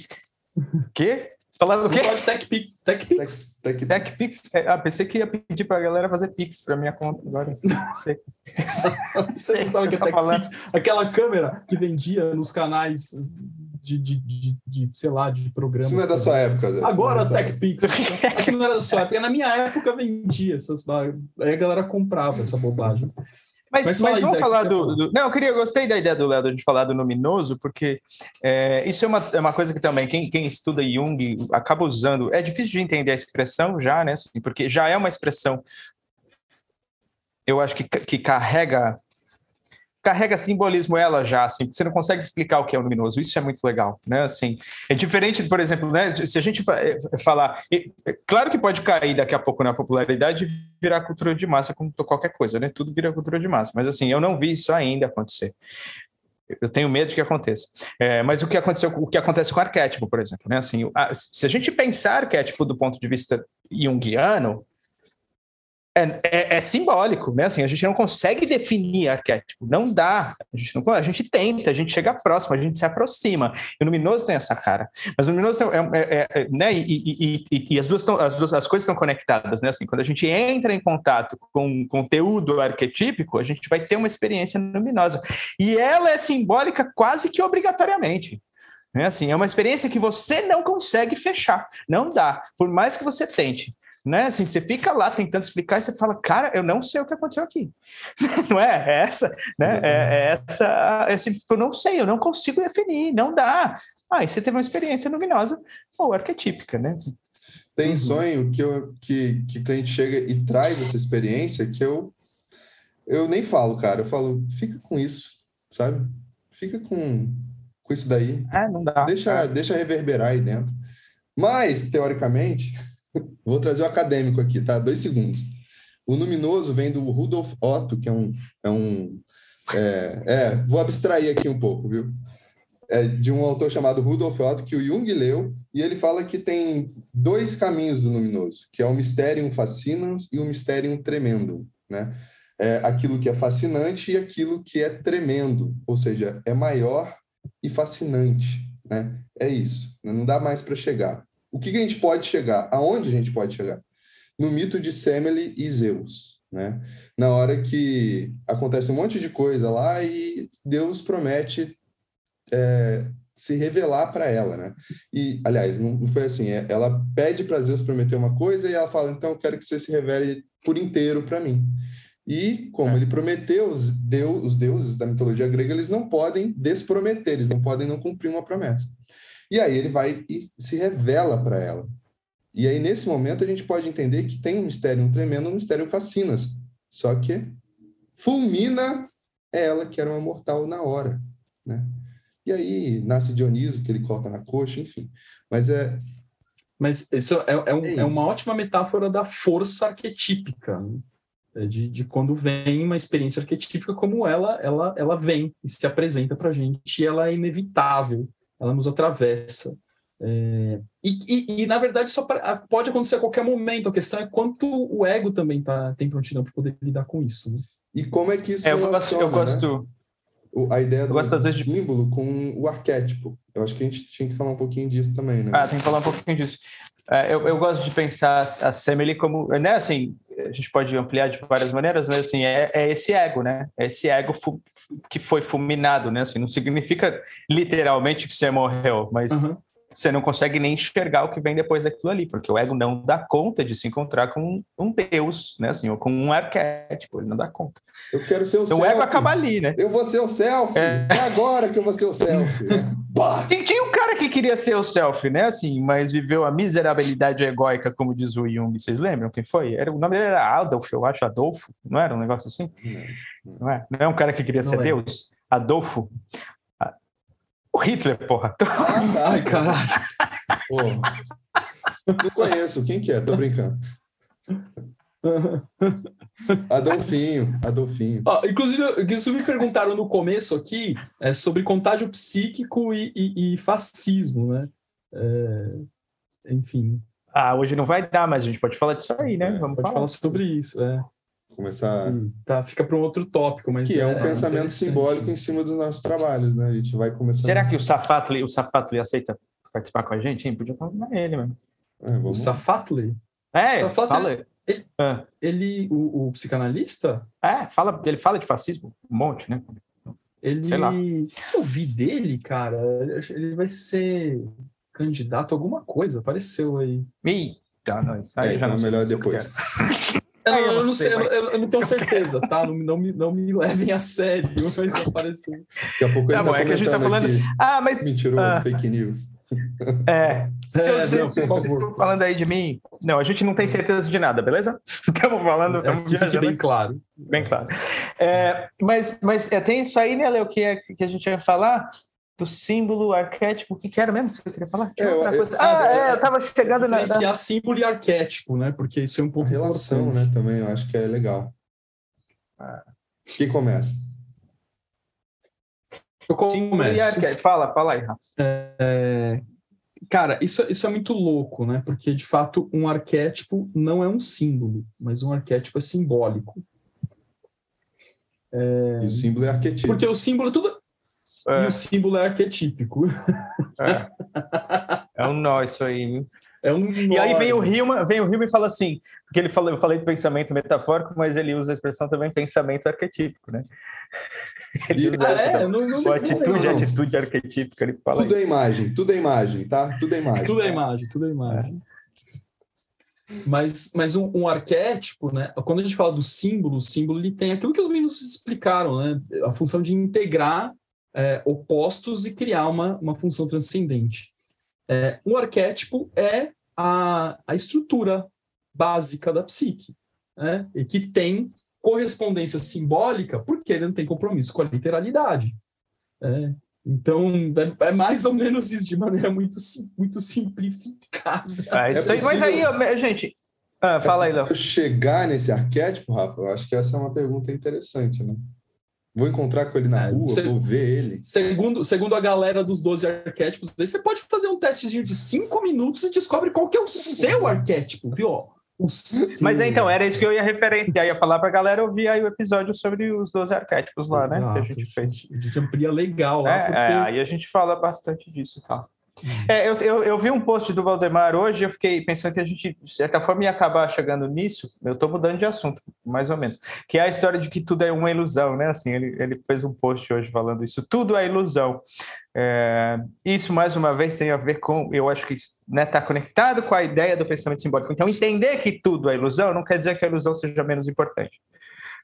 Quê? Falar do quê? De TechPix. TechPix. Tech, Tech, Tech é, ah, pensei que ia pedir pra galera fazer Pix pra minha conta agora. Não sei. Você não sabe o que é tá TechPix? Aquela câmera que vendia nos canais de, de, de, de, sei lá, de programa. Isso não é da sua época. Zé. Agora TechPix. Aqui não era da sua época. Na minha época vendia essas. Aí a galera comprava essa bobagem. Mas, mas, mas vamos falar do, do, Não, eu queria, eu gostei da ideia do Léo de falar do luminoso, porque é, isso é uma, é uma coisa que também quem, quem estuda Jung acaba usando. É difícil de entender a expressão já, né? Assim, porque já é uma expressão, eu acho que, que carrega carrega simbolismo ela já, assim, você não consegue explicar o que é o luminoso. Isso é muito legal, né? Assim, é diferente, por exemplo, né? Se a gente eh, falar, é claro que pode cair daqui a pouco na popularidade e virar cultura de massa, como qualquer coisa, né? Tudo vira cultura de massa. Mas assim, eu não vi isso ainda acontecer. Eu tenho medo que aconteça. É, mas o que aconteceu, o que acontece com o arquétipo, por exemplo, né? Assim, a, se a gente pensar arquétipo do ponto de vista junguiano, é, é, é, simbólico, né? Assim, a gente não consegue definir arquétipo, não dá. A gente, não, a gente tenta, a gente chega próximo, a gente se aproxima. E o luminoso tem essa cara. Mas o luminoso é, é, é, é né? E, e, e, e, as duas as duas as coisas estão conectadas, né? Assim, quando a gente entra em contato com conteúdo arquetípico, a gente vai ter uma experiência luminosa. E ela é simbólica quase que obrigatoriamente. Né? Assim, é uma experiência que você não consegue fechar, não dá, por mais que você tente né? Assim, você fica lá tentando explicar e você fala, cara, eu não sei o que aconteceu aqui. não é? é essa, né? É, é essa, é assim, eu não sei, eu não consigo definir, não dá. Ah, e você teve uma experiência luminosa ou arquetípica, né? Tem uhum. sonho que, eu, que, que cliente chega e traz essa experiência que eu, eu nem falo, cara. Eu falo, fica com isso, sabe? Fica com, com isso daí. É, não dá. Deixa, deixa reverberar aí dentro. Mas, teoricamente, Vou trazer o acadêmico aqui, tá? Dois segundos. O luminoso vem do Rudolf Otto, que é um. É um é, é, vou abstrair aqui um pouco, viu? É de um autor chamado Rudolf Otto, que o Jung leu, e ele fala que tem dois caminhos do luminoso, que é o Mysterium Fascinans e o Mysterium Tremendum, né? É aquilo que é fascinante e aquilo que é tremendo, ou seja, é maior e fascinante, né? É isso, né? não dá mais para chegar. O que, que a gente pode chegar? Aonde a gente pode chegar? No mito de Semele e Zeus, né? Na hora que acontece um monte de coisa lá e Deus promete é, se revelar para ela, né? E, aliás, não, foi assim. É, ela pede para Zeus prometer uma coisa e ela fala: então eu quero que você se revele por inteiro para mim. E como é. ele prometeu, os, deus, os deuses da mitologia grega eles não podem desprometer, eles não podem não cumprir uma promessa. E aí ele vai e se revela para ela. E aí, nesse momento, a gente pode entender que tem um mistério um tremendo, um mistério fascinas. Só que fulmina ela, que era uma mortal na hora. Né? E aí nasce Dioniso, que ele corta na coxa, enfim. Mas é. Mas isso é, é, um, é, é uma ótima metáfora da força arquetípica. Né? É de, de, quando vem uma experiência arquetípica como ela, ela, ela vem e se apresenta para a gente, e ela é inevitável ela nos atravessa. É, e, e, e, na verdade, só pra, pode acontecer a qualquer momento. A questão é quanto o ego também tá, tem prontidão para poder lidar com isso. Né? E como é que isso é, eu gosto, eu gosto né? A ideia do, do símbolo com o arquétipo. Eu acho que a gente tinha que falar um pouquinho disso também, né? Ah, tem que falar um pouquinho disso. É, eu, eu gosto de pensar a Semele como, né, assim, a gente pode ampliar de várias maneiras, mas assim, é, é esse ego, né? É esse ego que foi fulminado, né? Assim, não significa literalmente que você morreu, mas uhum você não consegue nem enxergar o que vem depois daquilo ali, porque o ego não dá conta de se encontrar com um deus, né? Assim, ou com um arquétipo, ele não dá conta. Eu quero ser o então, selfie. o ego acaba ali, né? Eu vou ser o selfie. É, é agora que eu vou ser o selfie. Tinha, tinha um cara que queria ser o selfie, né? Assim, mas viveu a miserabilidade egóica, como diz o Jung. Vocês lembram quem foi? Era, o nome dele era Adolf, eu acho, Adolfo. Não era um negócio assim? Não, não é? Não é um cara que queria não ser é. Deus? Adolfo. O Hitler, porra. Ai, caralho. Pô. Não conheço. Quem que é? Tô brincando. Adolfinho, Adolfinho. Ah, inclusive, isso me perguntaram no começo aqui é sobre contágio psíquico e, e, e fascismo, né? É, enfim. Ah, hoje não vai dar, mas a gente pode falar disso aí, né? É, Vamos pode falar, falar sobre isso. É começar. Tá, fica para um outro tópico, mas. Que é, é um pensamento simbólico em cima dos nossos trabalhos, né? A gente vai começar. Será que o Safatli, o Safatli aceita participar com a gente, hein? Podia convidar ele mesmo. É, o Safatli? É, Safatli, fala. Ele, ah. ele o, o, psicanalista? É, fala, ele fala de fascismo um monte, né? Ele. Sei lá. eu vi dele, cara? Ele vai ser candidato a alguma coisa, apareceu aí. Eita, nós. Aí é, já então não é melhor depois. Eu, não, eu, não sei, mas... eu, eu, não tenho certeza, tá? Não, não, me, não me levem a sério, mas apareceu. Daqui a pouco ele tá, tá bom, é que a gente tá falando. Ah, mas. Mentirou, ah. fake news. É. Se é, vocês estão falando aí de mim, não, a gente não tem certeza de nada, beleza? Estamos falando, estamos é, viajando. Bem claro. Bem claro. É, mas mas é, tem isso aí, né, Léo, que, é, que a gente ia falar do símbolo, arquétipo, o que, que era mesmo que você queria falar? É, eu, ah, é, eu tava chegando na... Diferenciar símbolo e arquétipo, né? Porque isso é um pouco... A relação, importante. né, também, eu acho que é legal. Ah. Quem começa? Eu começo. Fala, fala aí, Rafa. É, cara, isso, isso é muito louco, né? Porque, de fato, um arquétipo não é um símbolo, mas um arquétipo é simbólico. É... E o símbolo é arquetípico. Porque o símbolo é tudo... É. E o símbolo é arquetípico. É, é um nó isso aí, viu? É um e aí vem o Hilma, vem o Hilma e fala assim, porque ele falou, eu falei de pensamento metafórico, mas ele usa a expressão também pensamento arquetípico, né? Ele usa ah, é? não, não, atitude, não. atitude arquetípica, ele fala. Tudo é imagem, tudo é imagem, tá? Tudo é imagem. Tudo é imagem, tudo é imagem. É. Mas, mas um, um, arquétipo, né? Quando a gente fala do símbolo, o símbolo ele tem aquilo que os meninos explicaram, né? A função de integrar é, opostos e criar uma, uma função transcendente. É, um arquétipo é a, a estrutura básica da psique, né? e que tem correspondência simbólica porque ele não tem compromisso com a literalidade. Né? Então, é, é, mais ou menos isso, de maneira muito, muito simplificada. É, isso é mas aí, gente, ah, fala aí, Léo. chegar nesse arquétipo, Rafa, eu acho que essa é uma pergunta interessante, né? Vou encontrar com ele na é, rua, se, vou ver ele. Segundo, segundo a galera dos 12 arquétipos, aí você pode fazer um testezinho de 5 minutos e descobre qual que é o seu arquétipo, viu? Mas então, era isso que eu ia referenciar, ia falar para a galera ouvir aí o episódio sobre os 12 arquétipos lá, Exato, né? Que a gente fez. A gente amplia legal lá. É, porque... é, aí a gente fala bastante disso e tal. É, eu, eu, eu, vi um post do Valdemar hoje eu fiquei pensando que a gente, de certa forma, ia acabar chegando nisso. Eu estou mudando de assunto, mais ou menos. Que é a história de que tudo é uma ilusão, né? Assim, ele, ele fez um post hoje falando isso. Tudo é ilusão. É, isso, mais uma vez, tem a ver com, eu acho que está né, tá conectado com a ideia do pensamento simbólico. Então, entender que tudo é ilusão não quer dizer que a ilusão seja menos importante.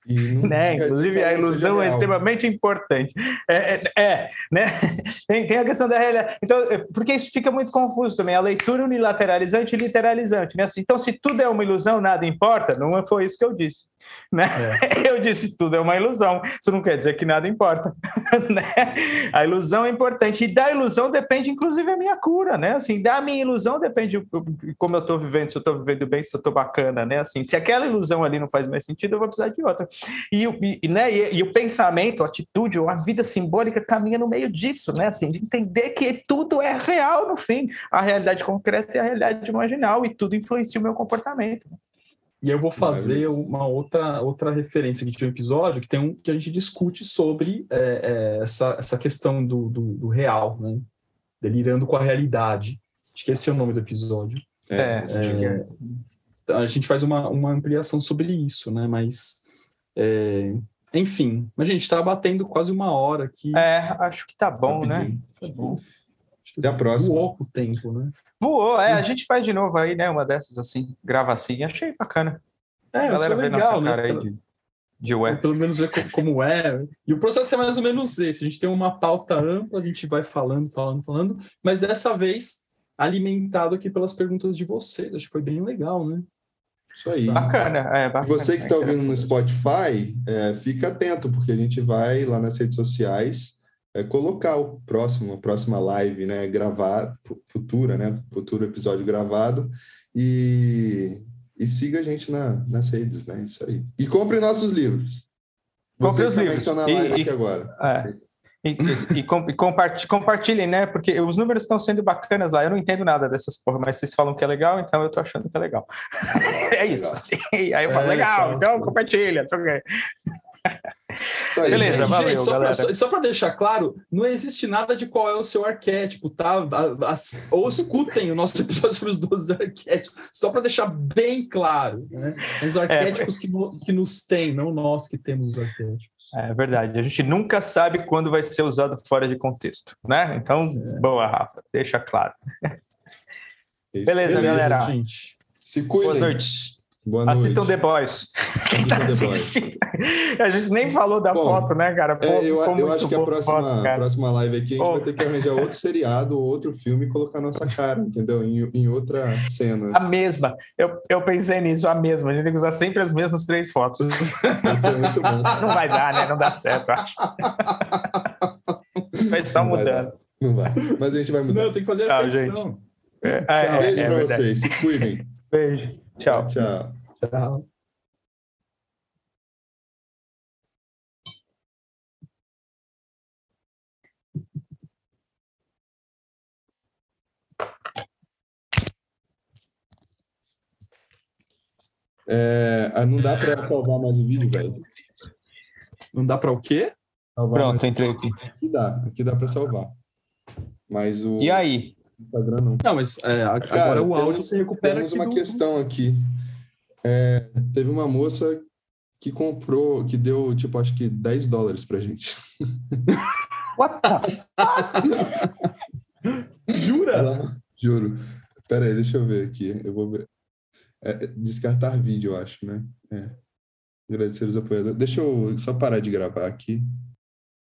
Né? Inclusive, a ilusão é extremamente importante. É, é, é né? Tem, tem, a questão da realidade. Então, é, porque isso fica muito confuso também. A leitura unilateralizante e literalizante. Né? Assim, então, se tudo é uma ilusão, nada importa. Não foi isso que eu disse. Né? É. Eu disse tudo é uma ilusão. Isso não quer dizer que nada importa. né? A ilusão é importante. E da ilusão depende, inclusive, a minha cura. Né? Assim, da minha ilusão depende como eu estou vivendo, se eu estou vivendo bem, se eu estou bacana. Né? Assim, se aquela ilusão ali não faz mais sentido, eu vou precisar de outra. E, e, né, e, e, o pensamento, a atitude, ou a vida simbólica caminha no meio disso, né? Assim, de entender que tudo é real no fim. A realidade concreta é a realidade marginal e tudo influencia o meu comportamento. E eu vou fazer uma outra, outra referência que tinha um episódio que tem um que a gente discute sobre é, é, essa, essa questão do, do, do, real, né? Delirando com a realidade. Acho que esse é o nome do episódio. É, é a gente faz uma, uma ampliação sobre isso, né? Mas é, enfim, a gente está batendo quase uma hora aqui. É, acho que tá bom, né? Tá bom. Até a próxima. Voou o tempo, né? Voou, é. A gente faz de novo aí, né? Uma dessas assim, grava assim. Achei bacana. É, a galera vê legal, nossa cara né? aí de, de web. Pelo menos ver como é. E o processo é mais ou menos esse. A gente tem uma pauta ampla, a gente vai falando, falando, falando. Mas dessa vez, alimentado aqui pelas perguntas de vocês. Acho que foi bem legal, né? Isso aí. Bacana, é bacana. Você que está ouvindo no Spotify, é, fica atento, porque a gente vai lá nas redes sociais é, colocar o próximo, a próxima live, né? Gravar, futura, né? Futuro episódio gravado. E, e siga a gente na, nas redes, né? Isso aí. E compre nossos livros. Compre os livros. estão na live e, aqui agora. É. E, e, e compartilhem, né? Porque os números estão sendo bacanas lá. Eu não entendo nada dessas porra, mas vocês falam que é legal, então eu tô achando que é legal. é isso. Aí eu falo, é, legal, então, compartilha. Isso Beleza, valeu, Gente, só galera. pra, só, pra deixar claro, não existe nada de qual é o seu arquétipo, tá? As- ou escutem o nosso episódio sobre os 12 arquétipos, só pra deixar bem claro. Né? São os arquétipos que, no- que nos têm, não nós que temos os arquétipos. É verdade. A gente nunca sabe quando vai ser usado fora de contexto, né? Então, boa, Rafa. Deixa claro. É isso. Beleza, galera. gente. Se cuidem. Boas noites. Boa noite. Assistam The Boys. Quem tá The Boys. assistindo? A gente nem falou da Bom, foto, né, cara? Pô, É, eu, eu muito acho que a próxima, foto, próxima live aqui a gente Pô. vai ter que arranjar outro seriado ou outro filme e colocar nossa cara, entendeu? Em, em outra cena. A mesma. Eu, eu pensei nisso, a mesma. A gente tem que usar sempre as mesmas três fotos. Vai ser muito bom. Não vai dar, né? Não dá certo, eu acho. Vai Não vai mudando. dar. Não vai. Mas a gente vai mudar. Não, tem que fazer a Tchau, feição. É, é, Beijo é pra verdade. vocês. Se cuidem. Beijo. Tchau. Tchau. Tchau. É, ah, não dá pra salvar mais o vídeo, velho. Não dá pra o quê? Salvar Pronto, entrei aqui. mais- Aqui dá. Aqui dá pra salvar. Mas o E aí? Instagram não. Não, mas é, a- Cara, agora o áudio temos- você recupera Temos aqui uma do- questão aqui. É, teve uma moça que comprou, que deu, tipo, acho que 10 dólares pra gente. What the Jura? Ela- juro. Pera aí, deixa eu ver aqui. Eu vou ver. É, descartar vídeo, eu acho, né? É. Agradecer os apoiadores. Deixa eu só parar de gravar aqui.